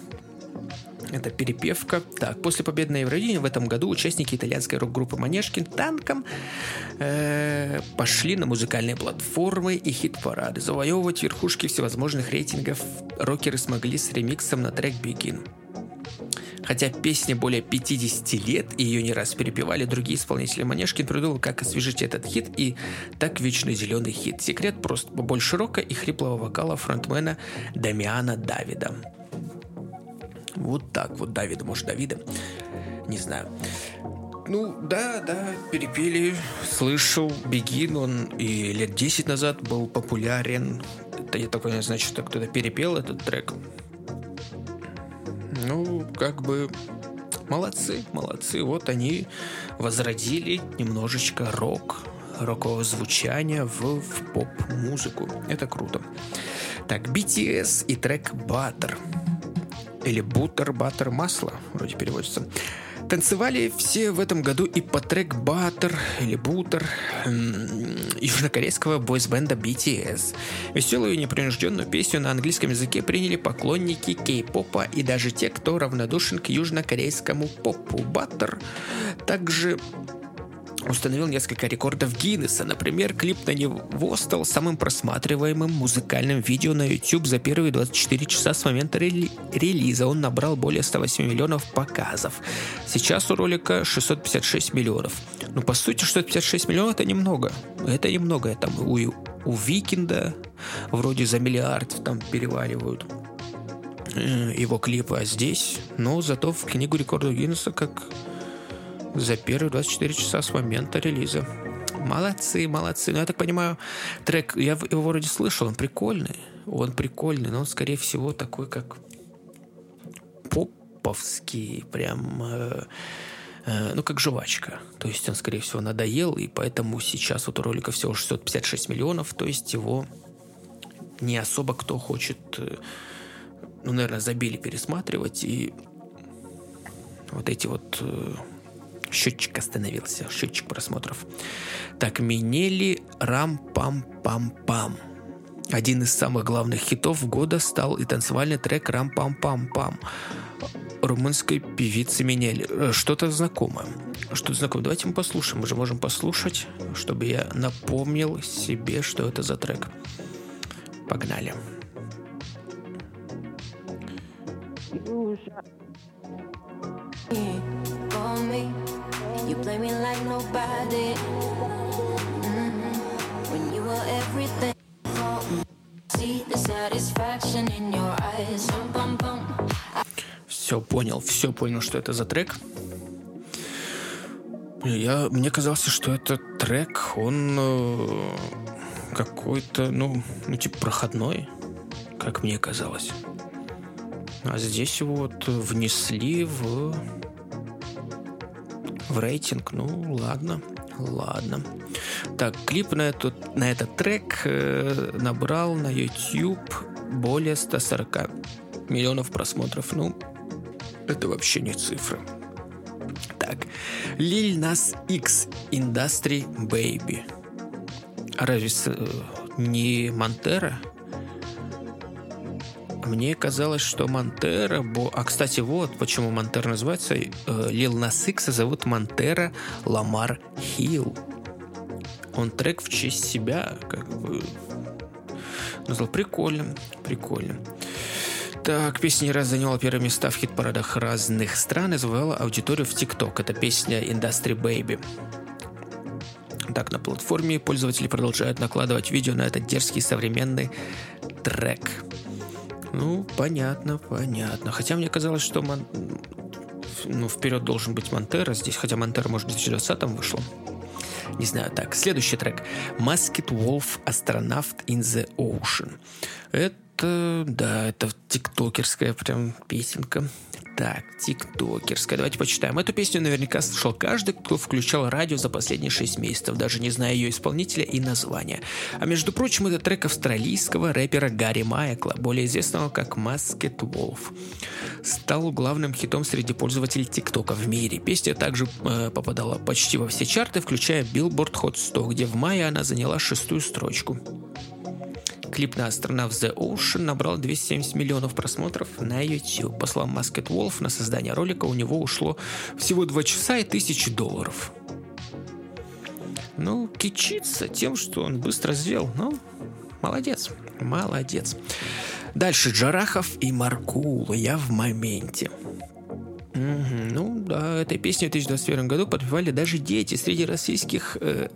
Это перепевка. Так, после победы на Евровидении в этом году участники итальянской рок-группы Манежкин танком э, пошли на музыкальные платформы и хит-парады. Завоевывать верхушки всевозможных рейтингов рокеры смогли с ремиксом на трек «Begin». Хотя песне более 50 лет, и ее не раз перепевали другие исполнители, Манежкин придумал, как освежить этот хит и так вечный зеленый хит. Секрет просто побольше рока и хриплого вокала фронтмена Дамиана Давида. Вот так вот, Давида, может, Давида, не знаю. Ну, да, да, перепели, слышал, Бегин, он и лет 10 назад был популярен. Это я такой, не знаю, что кто-то перепел этот трек. Ну, как бы, молодцы, молодцы. Вот они возродили немножечко рок, рокового звучания в, в поп-музыку. Это круто. Так, BTS и трек Butter или бутер, баттер, масло, вроде переводится. Танцевали все в этом году и по трек Баттер или Бутер южнокорейского бойсбенда BTS. Веселую и непринужденную песню на английском языке приняли поклонники кей-попа и даже те, кто равнодушен к южнокорейскому попу. Баттер также установил несколько рекордов Гиннесса. Например, клип на него стал самым просматриваемым музыкальным видео на YouTube за первые 24 часа с момента рели- релиза. Он набрал более 108 миллионов показов. Сейчас у ролика 656 миллионов. Ну, по сути, 656 миллионов это немного. Это немного. Там у, у Викинда вроде за миллиард там переваривают э, его клипы, а здесь, но зато в книгу рекордов Гиннесса как за первые 24 часа с момента релиза. Молодцы, молодцы. Ну, я так понимаю, трек, я его вроде слышал, он прикольный. Он прикольный, но он, скорее всего, такой, как поповский, прям... Э, э, ну, как жвачка. То есть он, скорее всего, надоел, и поэтому сейчас вот у ролика всего 656 миллионов, то есть его не особо кто хочет, э, ну, наверное, забили пересматривать, и вот эти вот э, Счетчик остановился, счетчик просмотров. Так, Минели Рам-пам-пам-пам. Один из самых главных хитов года стал и танцевальный трек «Рам-пам-пам-пам» румынской певицы Минели. Э, что-то знакомое. Что-то знакомое. Давайте мы послушаем. Мы же можем послушать, чтобы я напомнил себе, что это за трек. Погнали. Погнали. You play me like nobody. Mm-hmm. When you were everything. See this Все понял, все понял, что это за трек. Я, мне казалось, что этот трек, он э, какой-то, ну, ну, типа проходной, как мне казалось. А здесь вот внесли в, в рейтинг. Ну, ладно, ладно. Так, клип на, этот, на этот трек э, набрал на YouTube более 140 миллионов просмотров. Ну, это вообще не цифры. Так, Lil Nas X Industry Baby. А разве э, не Монтера? Мне казалось, что Монтера... Бо... А, кстати, вот почему Монтера называется. Лил Нас Икса зовут Монтера Ламар Хилл. Он трек в честь себя как бы назвал. Прикольно, прикольно. Так, песня не раз заняла первые места в хит-парадах разных стран и завоевала аудиторию в ТикТок. Это песня Industry Baby. Так, на платформе пользователи продолжают накладывать видео на этот дерзкий современный трек. Ну, понятно, понятно. Хотя мне казалось, что Мон... ну, вперед должен быть Монтера здесь, хотя Монтера, может, в 2020-м вышло. Не знаю, так. Следующий трек. Masked Wolf Astronaut in the Ocean. Это, да, это тиктокерская прям песенка. Так, тиктокерская. Давайте почитаем. Эту песню наверняка слышал каждый, кто включал радио за последние 6 месяцев, даже не зная ее исполнителя и названия. А между прочим, это трек австралийского рэпера Гарри Майкла, более известного как Masked Wolf. Стал главным хитом среди пользователей ТикТока в мире. Песня также э, попадала почти во все чарты, включая Billboard Hot 100, где в мае она заняла шестую строчку. Клип на Astronaut The Ocean набрал 270 миллионов просмотров на YouTube. По словам Masked Wolf, на создание ролика у него ушло всего 2 часа и 1000 долларов. Ну, кичится тем, что он быстро сделал. Ну, молодец, молодец. Дальше Джарахов и Маркул. Я в моменте. Угу, ну да, этой песню в 2021 году подпевали даже дети среди российских э,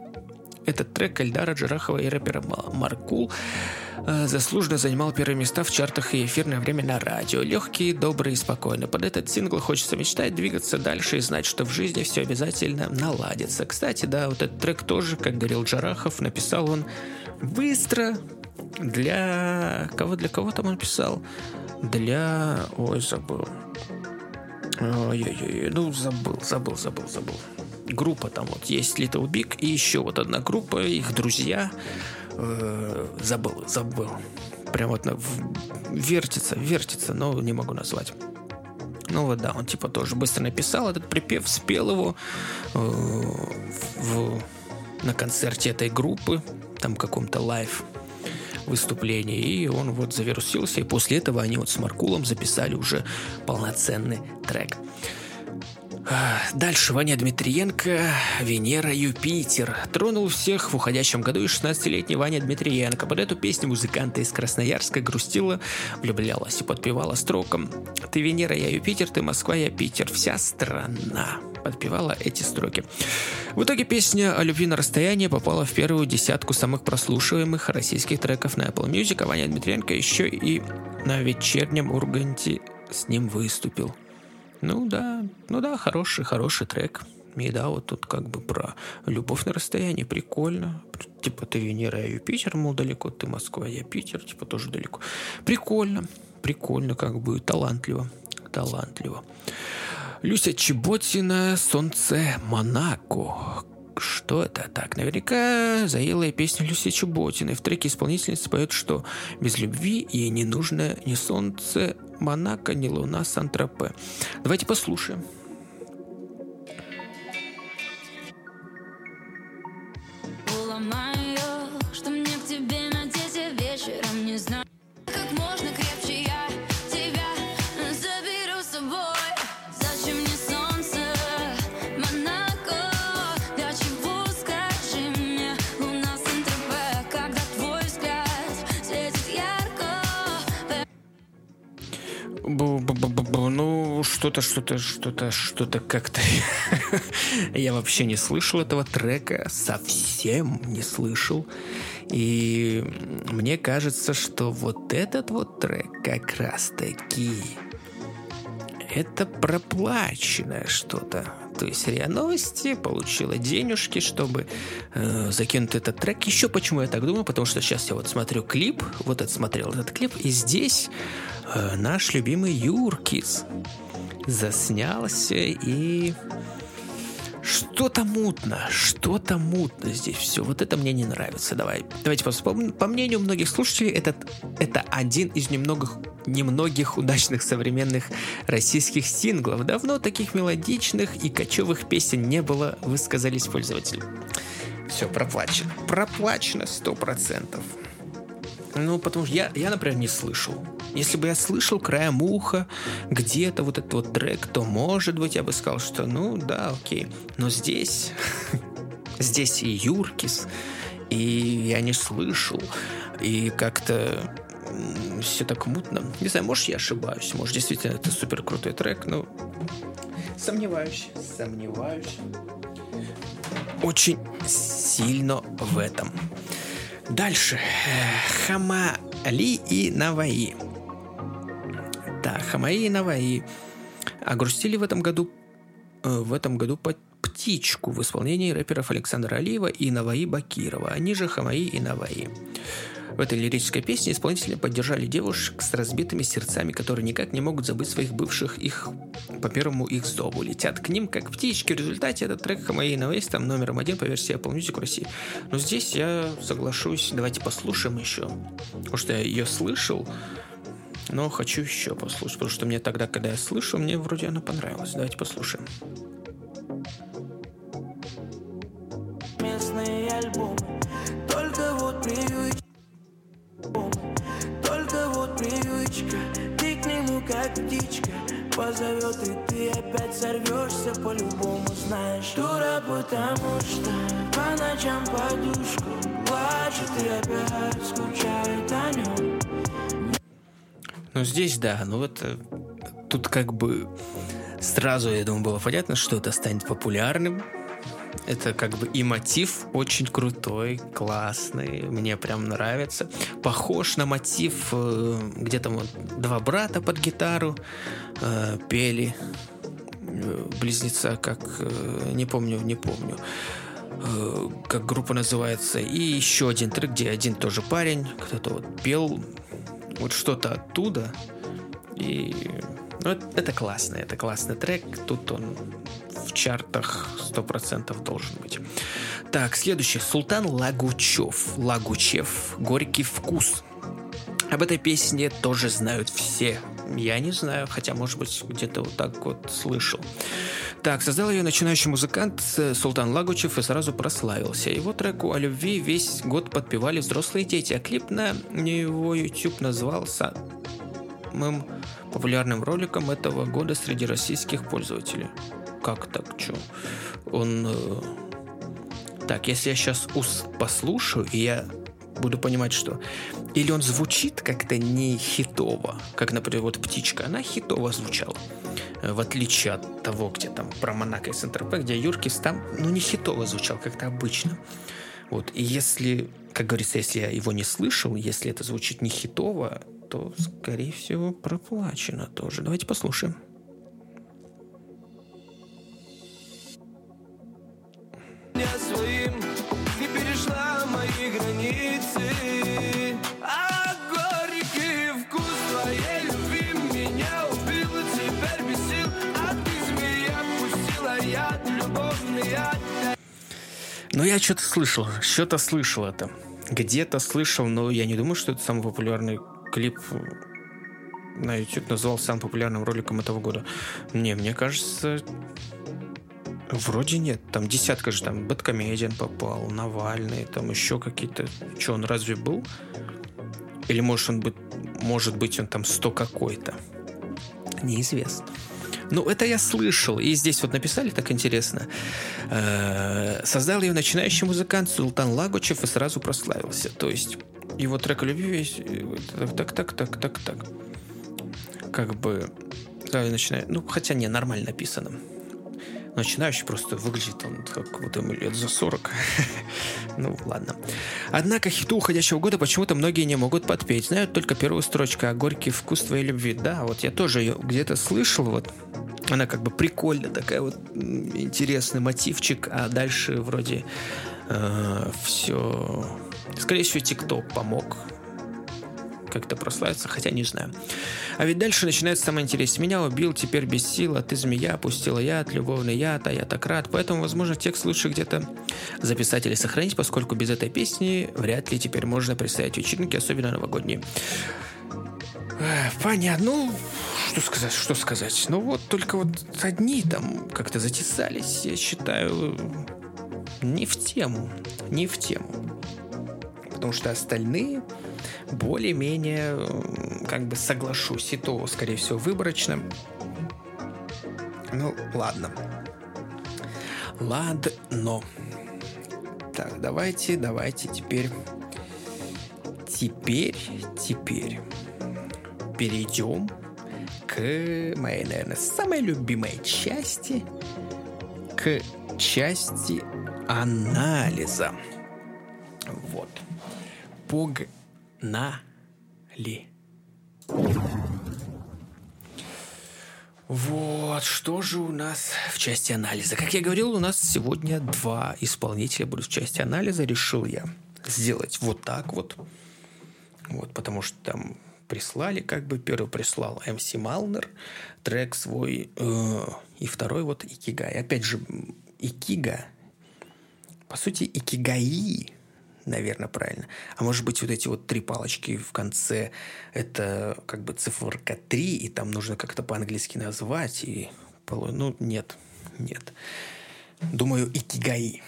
этот трек Эльдара Джарахова и рэпера Маркул э, заслуженно занимал первые места в чартах и эфирное время на радио. Легкий, добрый и спокойный. Под этот сингл хочется мечтать, двигаться дальше и знать, что в жизни все обязательно наладится. Кстати, да, вот этот трек тоже, как говорил Джарахов, написал он быстро, для кого для кого там он писал? Для... Ой, забыл. Ой-ой-ой, ну забыл, забыл, забыл, забыл группа там вот есть Little Big и еще вот одна группа, их друзья. Э, забыл, забыл. Прям вот на, вертится, вертится, но не могу назвать. Ну вот да, он типа тоже быстро написал этот припев, спел его э, в, на концерте этой группы, там каком-то live выступлении, и он вот завирусился, и после этого они вот с Маркулом записали уже полноценный трек. Дальше Ваня Дмитриенко, Венера, Юпитер. Тронул всех в уходящем году и 16-летний Ваня Дмитриенко. Под эту песню музыканта из Красноярска грустила, влюблялась и подпевала строком «Ты Венера, я Юпитер, ты Москва, я Питер, вся страна» подпевала эти строки. В итоге песня о любви на расстоянии попала в первую десятку самых прослушиваемых российских треков на Apple Music, а Ваня Дмитриенко еще и на вечернем Урганте с ним выступил. Ну да, ну да, хороший, хороший трек. И да, вот тут как бы про любовь на расстоянии прикольно. Типа ты Венера, я Юпитер, мол, далеко, ты Москва, я Питер, типа тоже далеко. Прикольно, прикольно, как бы талантливо, талантливо. Люся Чеботина «Солнце Монако». Что это так? Наверняка заелая песня Люси Чеботиной. В треке исполнительница поет, что без любви ей не нужно ни солнце Монако, ни луна Сан-Тропе. Давайте послушаем. Ну, что-то, что-то, что-то, что-то как-то... Я вообще не слышал этого трека, совсем не слышал. И мне кажется, что вот этот вот трек как раз таки это проплаченное что-то. То есть РИА Новости получила денежки, чтобы э, закинуть этот трек. Еще почему я так думаю? Потому что сейчас я вот смотрю клип, вот отсмотрел этот клип, и здесь э, наш любимый Юркис заснялся и что-то мутно, что-то мутно здесь все. Вот это мне не нравится. Давай, давайте посмотрим. По мнению многих слушателей, этот, это один из немногих, немногих удачных современных российских синглов. Давно таких мелодичных и кочевых песен не было, высказались пользователи. Все, проплачено. Проплачено сто процентов. Ну, потому что я, я, например, не слышал. Если бы я слышал краем уха где-то вот этот вот трек, то, может быть, я бы сказал, что ну да, окей. Но здесь, здесь и Юркис, и я не слышал, и как-то все так мутно. Не знаю, может, я ошибаюсь, может, действительно это супер крутой трек, но сомневаюсь, сомневаюсь. Очень сильно в этом. Дальше. Хамали и Наваи. Да, Хамаи и Наваи огрустили в этом году э, в этом году по птичку в исполнении рэперов Александра Алиева и Наваи Бакирова, они же Хамаи и Наваи. В этой лирической песне исполнители поддержали девушек с разбитыми сердцами, которые никак не могут забыть своих бывших их по первому их зову. Летят к ним, как птички. В результате этот трек Хамаи Навейс там номером один по версии Apple Music в России. Но здесь я соглашусь. Давайте послушаем еще. Потому что я ее слышал, но хочу еще послушать, потому что мне тогда, когда я слышал, мне вроде она понравилась. Давайте послушаем. Местные альбомы, только вот привычка только вот привычка Ты к нему как птичка Позовет и ты опять сорвешься по-любому Знаешь, дура, потому что по ночам подушку Плачет и опять скучает о нем Ну здесь да, ну вот э, тут как бы сразу, я думаю, было понятно, что это станет популярным это как бы и мотив очень крутой, классный, мне прям нравится. Похож на мотив, э, где там вот два брата под гитару э, пели э, близнеца, как не помню, не помню как группа называется, и еще один трек, где один тоже парень, кто-то вот пел вот что-то оттуда, и ну, это классно, это классный трек, тут он в чартах 100% должен быть. Так, следующий. Султан Лагучев. Лагучев. Горький вкус. Об этой песне тоже знают все. Я не знаю, хотя, может быть, где-то вот так вот слышал. Так, создал ее начинающий музыкант Султан Лагучев и сразу прославился. Его треку о любви весь год подпевали взрослые дети, а клип на его YouTube назывался самым популярным роликом этого года среди российских пользователей как так, что? Он... Э, так, если я сейчас ус послушаю, и я буду понимать, что или он звучит как-то не хитово, как, например, вот «Птичка», она хитово звучала, э, в отличие от того, где там про Монако и Сент-Тропе, где Юркис там, ну, не хитово звучал, как-то обычно. Вот, и если, как говорится, если я его не слышал, если это звучит не хитово, то, скорее всего, проплачено тоже. Давайте послушаем. Ну, я что-то слышал, что-то слышал это. Где-то слышал, но я не думаю, что это самый популярный клип на YouTube назвал самым популярным роликом этого года. Не, мне кажется, вроде нет. Там десятка же, там Бэткомедиан попал, Навальный, там еще какие-то. Че, он разве был? Или может он быть, может быть он там сто какой-то? Неизвестно. Ну, это я слышал. И здесь вот написали так интересно. Э, создал ее начинающий музыкант Султан Лагучев и сразу прославился. То есть его трек «Люби весь...» Так, так, так, так, так. Как бы... Да, начинаю... Ну, хотя не, нормально написано. Начинающий просто выглядит он как вот ему лет за 40. ну, ладно. Однако хиту уходящего года почему-то многие не могут подпеть. Знают только первую строчку «А горький вкус твоей любви». Да, вот я тоже ее где-то слышал, вот она как бы прикольная, такая вот интересный мотивчик, а дальше вроде э, все... Скорее всего, ТикТок помог как-то прославиться, хотя не знаю. А ведь дальше начинается самое интересное. Меня убил, теперь без сил, а ты змея, пустила яд, любовный яд, а я так рад. Поэтому, возможно, текст лучше где-то записать или сохранить, поскольку без этой песни вряд ли теперь можно представить вечеринки, особенно новогодние. Понятно. Ну, что сказать, что сказать. Ну вот, только вот одни там как-то затесались, я считаю, не в тему. Не в тему. Потому что остальные более-менее как бы соглашусь. И то, скорее всего, выборочно. Ну, ладно. Ладно. Так, давайте, давайте теперь... Теперь, теперь перейдем к моей, наверное, самой любимой части, к части анализа. Вот. Погнали. Вот, что же у нас в части анализа? Как я говорил, у нас сегодня два исполнителя будут в части анализа. Решил я сделать вот так вот. Вот, потому что там прислали, как бы первый прислал МС Малнер, трек свой, э, и второй вот Икигай. Опять же, Икига, по сути, Икигаи, наверное, правильно. А может быть, вот эти вот три палочки в конце, это как бы циферка 3, и там нужно как-то по-английски назвать, и... Ну, нет, нет. Думаю, Икигаи.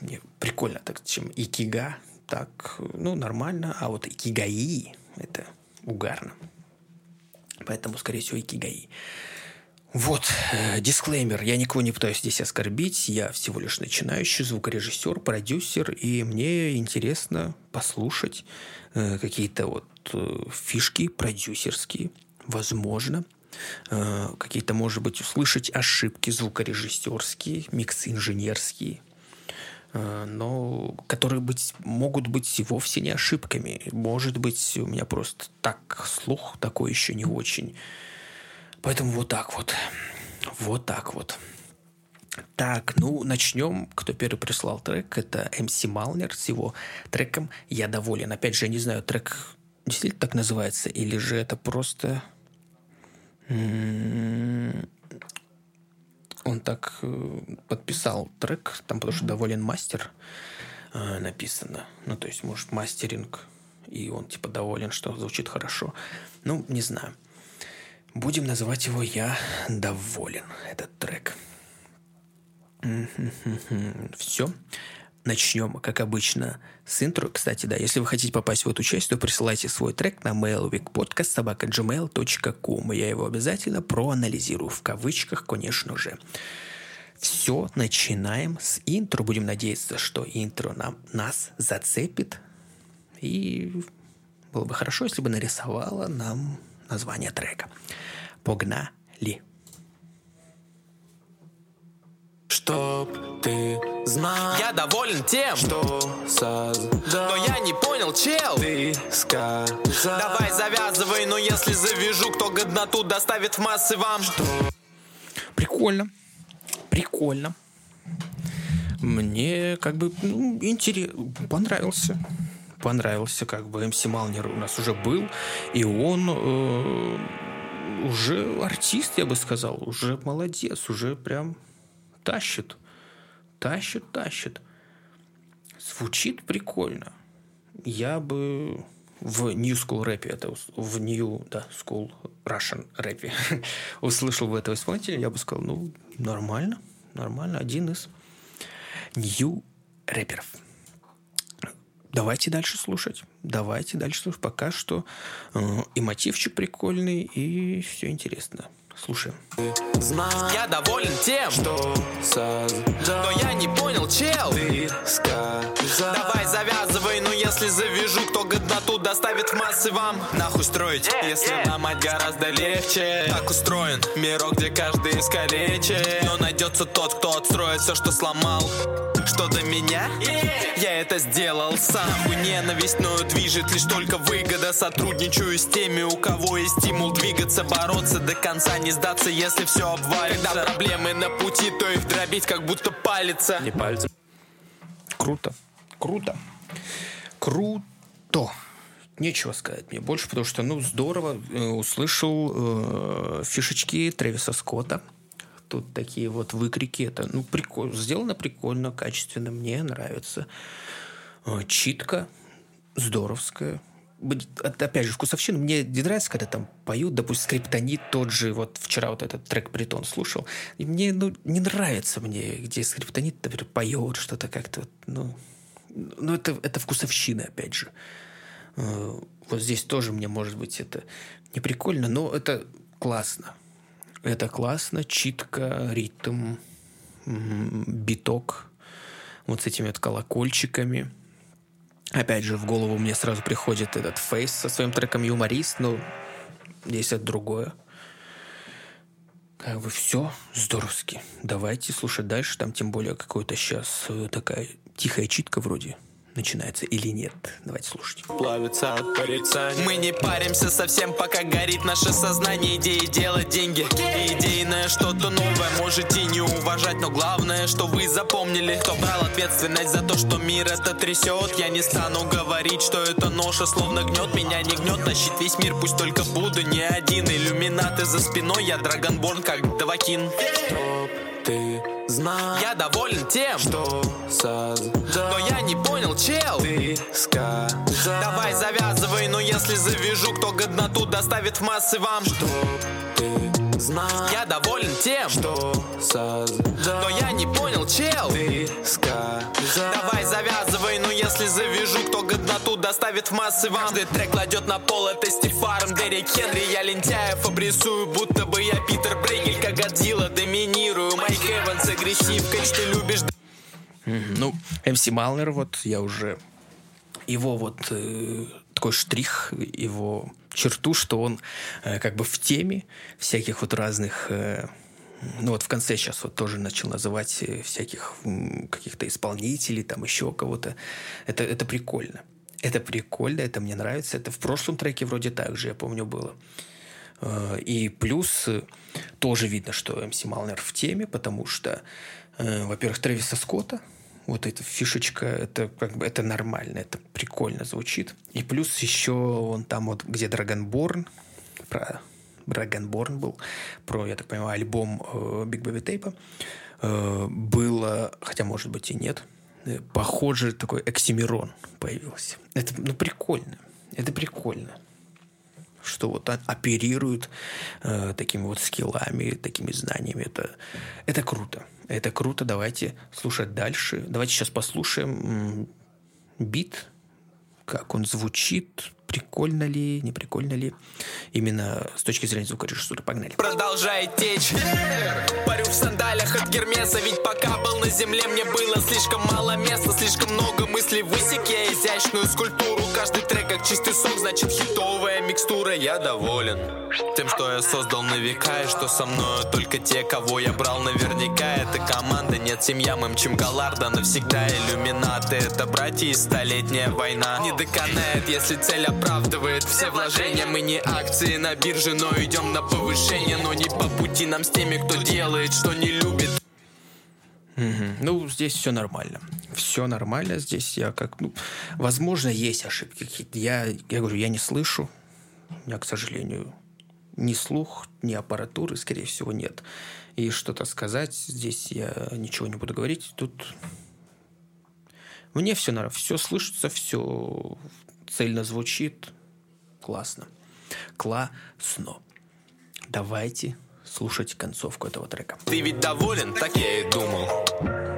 Мне прикольно так, чем Икига, так, ну, нормально. А вот Икигаи, это угарно. Поэтому, скорее всего, икигаи. Вот, э, дисклеймер. Я никого не пытаюсь здесь оскорбить. Я всего лишь начинающий звукорежиссер, продюсер, и мне интересно послушать э, какие-то вот э, фишки продюсерские, возможно. Э, какие-то, может быть, услышать ошибки звукорежиссерские, микс-инженерские, Э, но которые быть, могут быть и вовсе не ошибками. Может быть, у меня просто так слух такой еще не очень. Поэтому вот так вот. Вот так вот. Так, ну, начнем. Кто первый прислал трек, это MC Малнер с его треком «Я доволен». Опять же, я не знаю, трек действительно так называется, или же это просто он так э, подписал трек, там потому что доволен мастер э, написано. Ну, то есть, может, мастеринг, и он типа доволен, что звучит хорошо. Ну, не знаю. Будем называть его «Я доволен», этот трек. Все. Начнем, как обычно, с интро. Кстати, да, если вы хотите попасть в эту часть, то присылайте свой трек на mailwigpodcast.gmail.com. Я его обязательно проанализирую, в кавычках, конечно же. Все, начинаем с интро. Будем надеяться, что интро нам, нас зацепит. И было бы хорошо, если бы нарисовало нам название трека. Погнали! Чтоб ты знал Я доволен тем, что создал. Но я не понял, чел. Ты сказал. Давай завязывай, но если завяжу Кто годноту доставит в массы вам? Что? Прикольно. Прикольно. Мне как бы ну, интересно Понравился понравился, как бы МС Малнер у нас уже был, и он э, уже артист, я бы сказал, уже молодец, уже прям тащит, тащит, тащит. Звучит прикольно. Я бы в New School рэпе, это в New, да, School Russian рэпе услышал бы этого исполнителя, я бы сказал, ну, нормально, нормально, один из New рэперов. Давайте дальше слушать. Давайте дальше слушать. Пока что э, и мотивчик прикольный, и все интересно. Слушаем. Я доволен тем, что создал. Но я не понял, чел. Ты сказал. Давай завязывай, ну если завяжу, кто годноту доставит в массы вам. Нахуй строить, если ломать гораздо легче. Так устроен мирок, где каждый искалечен Но найдется тот, кто отстроит все, что сломал. Что до меня? Я это сделал сам. Нахуй ненависть, но движет лишь только выгода. Сотрудничаю с теми, у кого есть стимул двигаться Бороться до конца, не сдаться, если все обвалится. Когда проблемы на пути, то их дробить как будто палится. Не пальцем. Круто. Круто. Круто. Нечего сказать мне больше, потому что, ну, здорово э, услышал э, фишечки Трэвиса Скотта. Тут такие вот выкрики. Это, ну, прикольно. Сделано прикольно, качественно. Мне нравится. Э, читка здоровская. Опять же, вкусовщина. Мне не нравится, когда там поют, допустим, скриптонит тот же. Вот вчера вот этот трек Притон слушал. И мне, ну, не нравится мне, где скриптонит, например, поет что-то как-то, ну... Ну, это, это вкусовщина, опять же. Э, Вот здесь тоже мне, может быть, это не прикольно, но это классно. Это классно, читка, ритм, биток, вот с этими вот колокольчиками. Опять же, в голову мне сразу приходит этот Фейс со своим треком «Юморист», но здесь это другое. Как бы все здоровски. Давайте слушать дальше. Там тем более какой-то сейчас такая тихая читка вроде начинается или нет. Давайте слушать. плавится от порицаний Мы не паримся совсем, пока горит наше сознание. Идеи делать деньги. И идейное что-то новое Можете не уважать, но главное, что вы запомнили. Кто брал ответственность за то, что мир это трясет? Я не стану говорить, что это ноша словно гнет. Меня не гнет, тащит весь мир, пусть только буду не один. Иллюминаты за спиной, я Драгонборн как Давакин. Чтоб ты знал Я доволен тем, что создал Но я не понял, чел. Ты сказал. Давай завязывай, но если завяжу Кто годноту доставит в массы вам? Чтоб ты знал Я доволен тем, что создал Но я не понял, чел. Ты сказал. Давай завязывай, если завяжу Кто годноту доставит в массы вам Каждый трек кладет на пол, это Стив Фарм, Дерек Хенри Я лентяев обрисую, будто бы я Питер Брейгель Как Годзилла доминирую. Майк Эванс агрессив, Кэч, ты любишь. Ну, МС Малнер, вот я уже... Его вот э, такой штрих, его черту, что он э, как бы в теме всяких вот разных... э, ну вот в конце сейчас вот тоже начал называть э, всяких каких-то исполнителей, там еще кого-то. Это, это прикольно. Это прикольно, это мне нравится. Это в прошлом треке вроде так же, я помню, было. Э, И плюс э, тоже видно, что МС Малнер в теме, потому что, во-первых, Трэвиса Скотта, вот эта фишечка, это как бы это нормально, это прикольно звучит. И плюс еще он там вот, где Драгонборн, про Драгонборн был, про, я так понимаю, альбом э, Big Baby Tape, э, было, хотя, может быть, и нет, э, похоже, такой Оксимирон появился. Это, ну, прикольно. Это прикольно что вот оперируют э, такими вот скиллами, такими знаниями. Это, это круто. Это круто. Давайте слушать дальше. Давайте сейчас послушаем бит, как он звучит, прикольно ли, не прикольно ли. Именно с точки зрения звукорежиссуры. Погнали. продолжает течь Парю в сандалях от Гермеса Ведь пока был на земле, мне было слишком мало места Слишком много мыслей высек я изящную скульптуру Каждый трек как чистый сок, значит хитовая микстура Я доволен тем, что я создал на века И что со мною только те, кого я брал наверняка Это команда, нет семья, мы мчим Галарда Навсегда иллюминаты, это братья и столетняя война Не доконает, если цель оправдывает все вложения Мы не акции на бирже, но идем на повышение Но не по пути нам с теми, кто делает, что не любит Мгм. Ну, здесь все нормально. Все нормально. Здесь я как... Ну, возможно, есть ошибки какие-то. Я, я говорю, я не слышу. У меня, к сожалению, ни слух, ни аппаратуры, скорее всего, нет. И что-то сказать здесь я ничего не буду говорить. Тут мне все. Все слышится, все цельно звучит. Классно. Классно. Давайте слушать концовку этого трека. Ты ведь доволен, так я и думал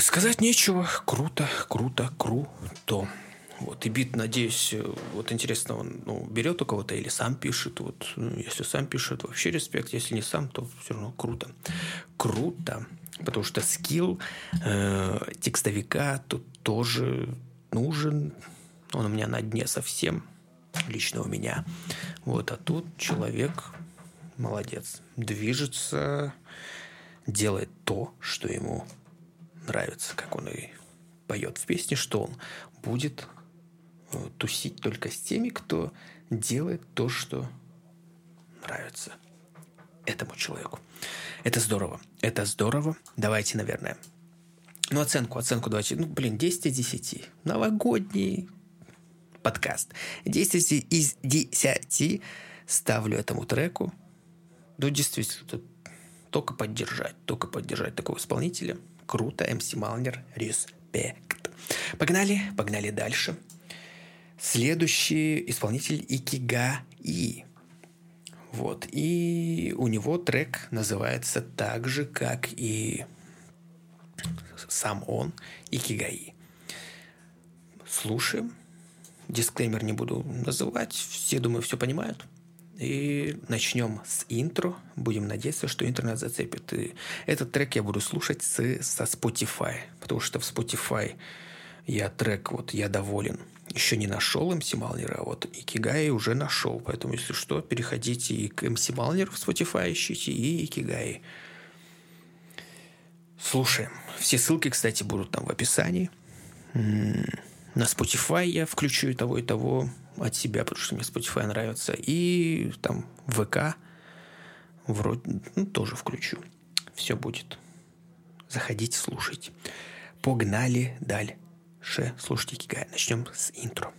сказать нечего. Круто, круто, круто. Вот, и бит, надеюсь, э, вот интересно, он ну, берет у кого-то или сам пишет. Вот, ну, если сам пишет, вообще респект. Если не сам, то все равно круто. Круто. Потому что скилл э, текстовика тут тоже нужен. Он у меня на дне совсем. Лично у меня. Вот, а тут человек молодец. Движется, делает то, что ему нравится, как он и поет в песне, что он будет Э, тусить только с теми, кто делает то, что нравится этому человеку. Это здорово. Это здорово. Давайте, наверное. Ну, оценку, оценку давайте. Ну, блин, 10 из 10. Новогодний подкаст. 10 из 10 ставлю этому треку. Ну, действительно, тут только поддержать, только поддержать такого исполнителя. Круто, MC Малнер, респект. Погнали, погнали дальше. Следующий исполнитель Икига И. Вот. И у него трек называется так же, как и сам он, Икигаи. Слушаем. Дисклеймер не буду называть. Все, думаю, все понимают. И начнем с интро. Будем надеяться, что интернет зацепит. И этот трек я буду слушать с, со Spotify. Потому что в Spotify я трек, вот я доволен еще не нашел MC Малнера, а вот Икигай уже нашел. Поэтому, если что, переходите и к MC Малнеру в Spotify ищите, и Икигай. Слушаем. Все ссылки, кстати, будут там в описании. На Spotify я включу и того, и того от себя, потому что мне Spotify нравится. И там ВК вроде ну, тоже включу. Все будет. Заходите, слушайте. Погнали дальше. Ше, слушайте Кигай. Начнем с интро.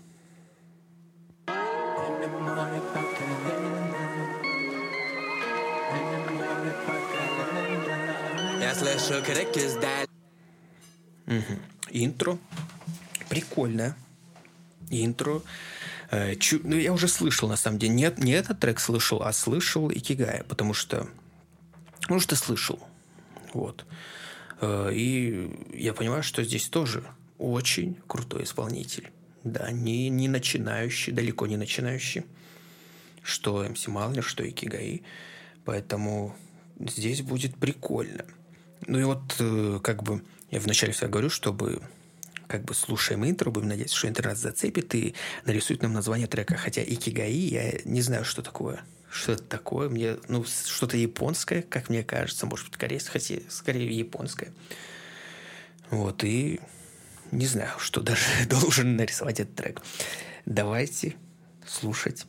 Я слышу крики сдаль. Угу. Интро. Прикольное. Интро. Э, чу... Ну, я уже слышал, на самом деле. Нет, не этот трек слышал, а слышал Икигая, потому что... Ну, что слышал. Вот. Э, и я понимаю, что здесь тоже очень крутой исполнитель. Да, не, не начинающий, далеко не начинающий. Что МС Малнер, что и Кигаи. Поэтому здесь будет прикольно. Ну и вот э, как бы я вначале всегда говорю, чтобы как бы слушаем интро, будем надеяться, что интернет зацепит и нарисует нам название трека. Хотя Икигаи, я не знаю, что такое. Что это такое? Мне, ну, что-то японское, как мне кажется, может быть, корейское, хотя скорее японское. Вот, и не знаю, что даже должен нарисовать этот трек. Давайте слушать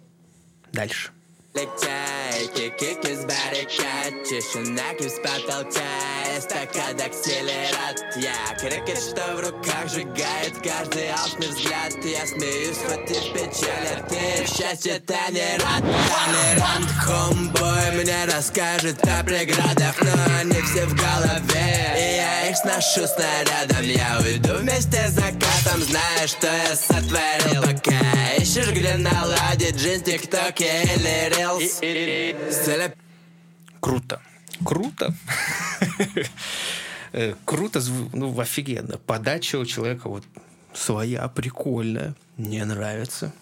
дальше. Летяйки, кики с баррикад Тишина с потолка Эстакада акселерат Я крикет, что в руках сжигает Каждый алчный взгляд. Я смеюсь, хоть и в печали Ты счастье это не рад Толерант хомбой Мне расскажет о преградах Но они все в голове. И я их сношу снарядом. Я уйду вместе с закатом Зная, что я сотворил. Пока ищешь, где наладить жизнь ТикТоке или Reels Круто. Круто. Э, круто, ну, офигенно. Подача у человека вот своя, прикольная. Мне нравится.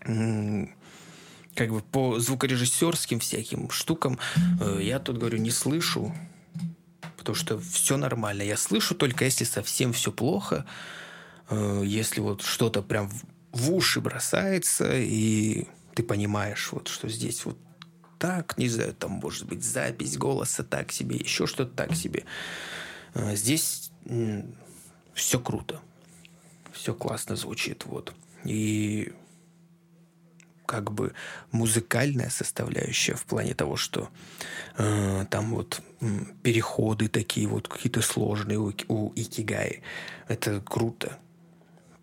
Как бы по звукорежиссерским всяким штукам э, я тут, говорю, не слышу. Потому что все нормально. Я слышу только если совсем все плохо. Э, если вот что-то прям в уши бросается, и ты понимаешь, вот, что здесь вот так, не знаю, там может быть запись голоса так себе, еще что-то так себе. А, здесь все круто, все классно звучит, вот. И как бы музыкальная составляющая в плане того, что э, там вот переходы такие вот какие-то сложные у, у Икигай. Это круто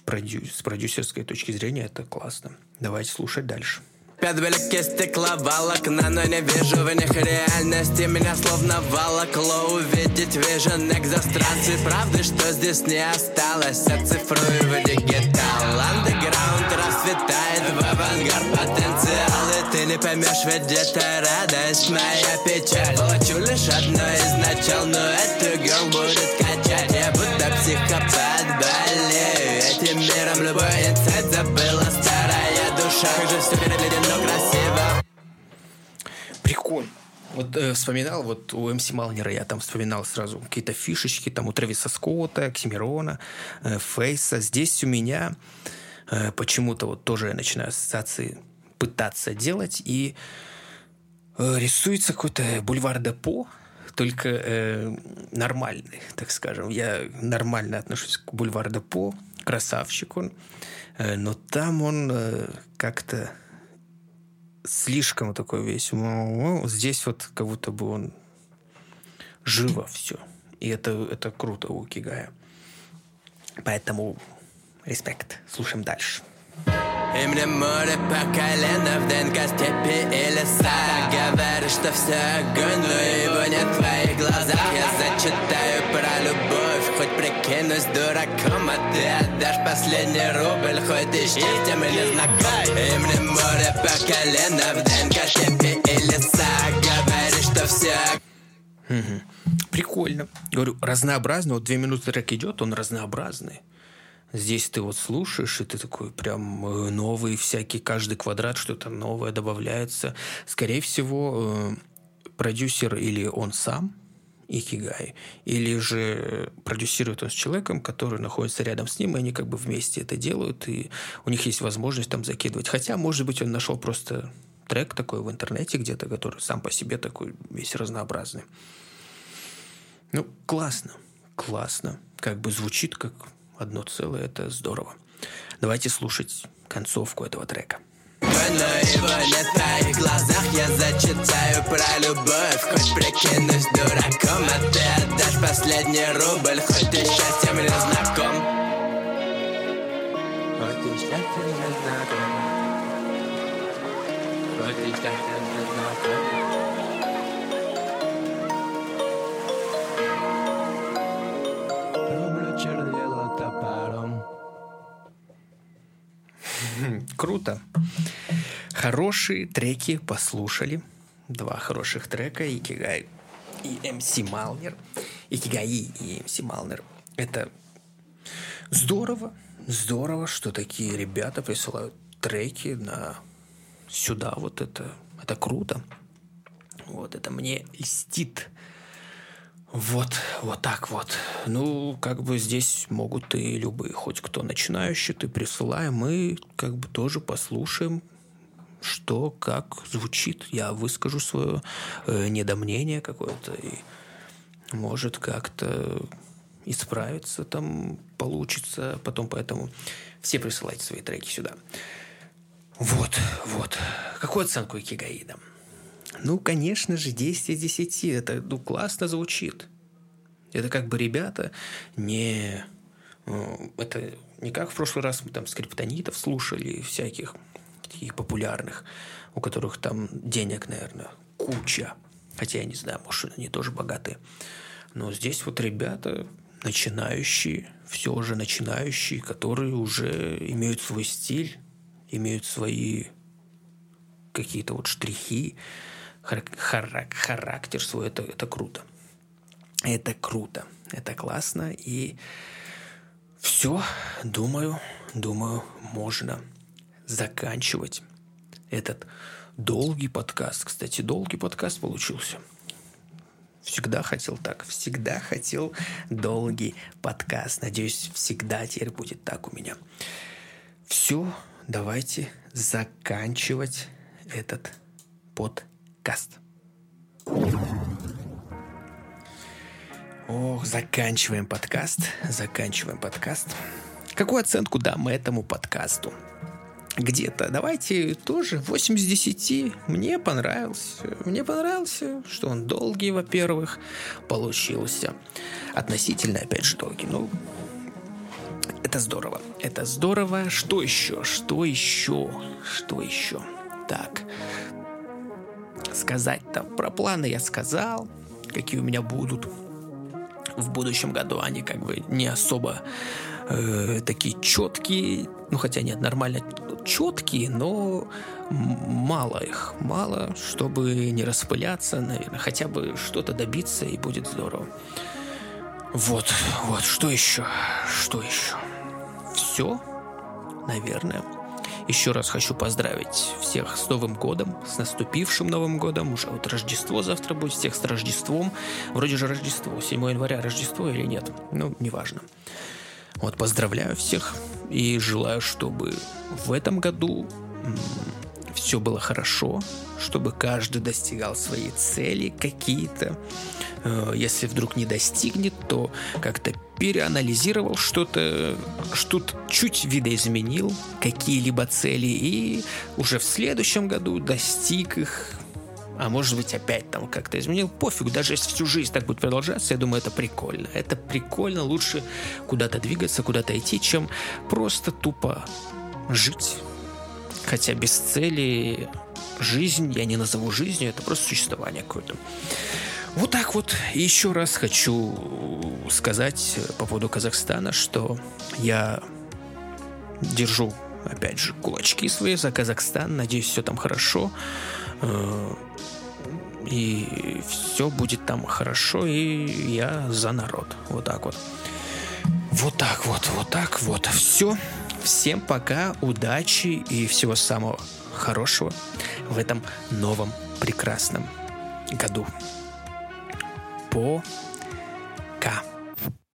продю... с продюсерской точки зрения это классно. Давайте слушать дальше. Пять великих стекловолокна, но не вижу в них реальности. Меня словно волокло увидеть. Вижен экзострации Правды, что здесь не осталось, оцифрую в дигитал. Андеграунд расцветает в авангард. Потенциал И ты не поймешь, ведь это радость, моя печаль. Плачу лишь одно Вот э, вспоминал, вот у МС Малнера я там вспоминал сразу какие-то фишечки, там у Трависа Скотта, Оксимирона, э, Фейса. Здесь у меня э, почему-то вот тоже я начинаю ассоциации пытаться делать, и э, рисуется какой-то бульвар Депо, только э, нормальный, так скажем. Я нормально отношусь к бульвар Депо, красавчик он, э, но там он э, как-то слишком такой весь. Здесь вот как будто бы он живо все. И это, это круто у Кигая. Поэтому респект. Слушаем дальше. И мне море по колено в ДНК степи и леса Говоришь, что все огонь, но его нет в твоих глазах Я зачитаю про любовь, прикинусь дураком А ты отдашь последний рубль, хоть и счастьем и не знаком И мне море по колено в ДНК степи и леса Говоришь, что все Прикольно. Говорю, разнообразно. Вот две минуты трек идет, он разнообразный. Здесь ты вот слушаешь, и ты такой прям э, новый всякий, каждый квадрат что-то новое добавляется. Скорее всего, э, продюсер или он сам, Икигай, или же продюсирует он с человеком, который находится рядом с ним, и они как бы вместе это делают, и у них есть возможность там закидывать. Хотя, может быть, он нашел просто трек такой в интернете где-то, который сам по себе такой весь разнообразный. Ну, классно, классно. Как бы звучит как одно целое, это здорово. Давайте слушать концовку этого трека. Но его нет в твоих глазах Я зачитаю про любовь. Хоть прикинусь дураком А ты отдашь последний рубль. Хоть ты счастьем не знаком. Хоть ты счастьем не знаком. Хоть ты счастьем не знаком. Рубль чернила топором. Круто. Хорошие треки послушали. Два хороших трека. Икигай и МС Малнер. Икигай и МС Малнер. Это здорово. Здорово, что такие ребята присылают треки на сюда. Вот это, это круто. Вот это мне льстит. Вот, вот так вот. Ну, как бы здесь могут и любые, хоть кто начинающий, ты присылай, мы как бы тоже послушаем, что, как звучит. Я выскажу свое э, недомнение какое-то, и может как-то исправиться там получится потом, поэтому все присылайте свои треки сюда. Вот, вот. Какую оценку Икигай дам? Ну, конечно же, 10 из 10. Это ну, классно звучит. Это как бы ребята не... э, Это не как в прошлый раз мы там скриптонитов слушали, всяких таких популярных, у которых там денег, наверное, куча. Хотя я не знаю, может, они тоже богатые. Но здесь вот ребята начинающие, все же начинающие, которые уже имеют свой стиль, имеют свои какие-то вот штрихи, хар- харак- характер свой, это, это круто. Это круто, это классно, и все, думаю, думаю, можно заканчивать этот долгий подкаст. Кстати, долгий подкаст получился. Всегда хотел так, всегда хотел долгий подкаст. Надеюсь, всегда теперь будет так у меня. Все, давайте заканчивать этот подкаст. Ох, заканчиваем подкаст. Заканчиваем подкаст. Какую оценку дам этому подкасту? Где-то. Давайте тоже 8 из 10. Мне понравился. Мне понравился, что он долгий, во-первых, получился. Относительно, опять же, долгий. Ну, это здорово. Это здорово. Что еще? Что еще? Что еще? Так. Сказать-то про планы я сказал. Какие у меня будут в будущем году. Они как бы не особо э, такие четкие. Ну, хотя нет, нормально четкие, но мало их. Мало, чтобы не распыляться, наверное. Хотя бы что-то добиться, и будет здорово. Вот, вот, что еще? Что еще? Все? наверное. Еще раз хочу поздравить всех с Новым годом, с наступившим Новым годом. Уже вот Рождество завтра будет, всех с Рождеством. Вроде же Рождество, 7 января Рождество или нет, ну, неважно. Вот поздравляю всех и желаю, чтобы в этом году все было хорошо, чтобы каждый достигал своей цели какие-то. Э, если вдруг не достигнет, то как-то переанализировал что-то, что-то чуть видоизменил, какие-либо цели, и уже в следующем году достиг их, а может быть опять там как-то изменил, пофиг, даже если всю жизнь так будет продолжаться, я думаю, это прикольно. Это прикольно, лучше куда-то двигаться, куда-то идти, чем просто тупо жить. Хотя без цели жизнь я не назову жизнью, это просто существование какое-то. Вот так вот. еще раз хочу сказать по поводу Казахстана, что я держу, опять же, кулачки свои за Казахстан. Надеюсь, все там хорошо. И все будет там хорошо, и я за народ. Вот так вот. Вот так вот, вот так вот. Все. Всем пока, удачи и всего самого хорошего в этом новом прекрасном году. По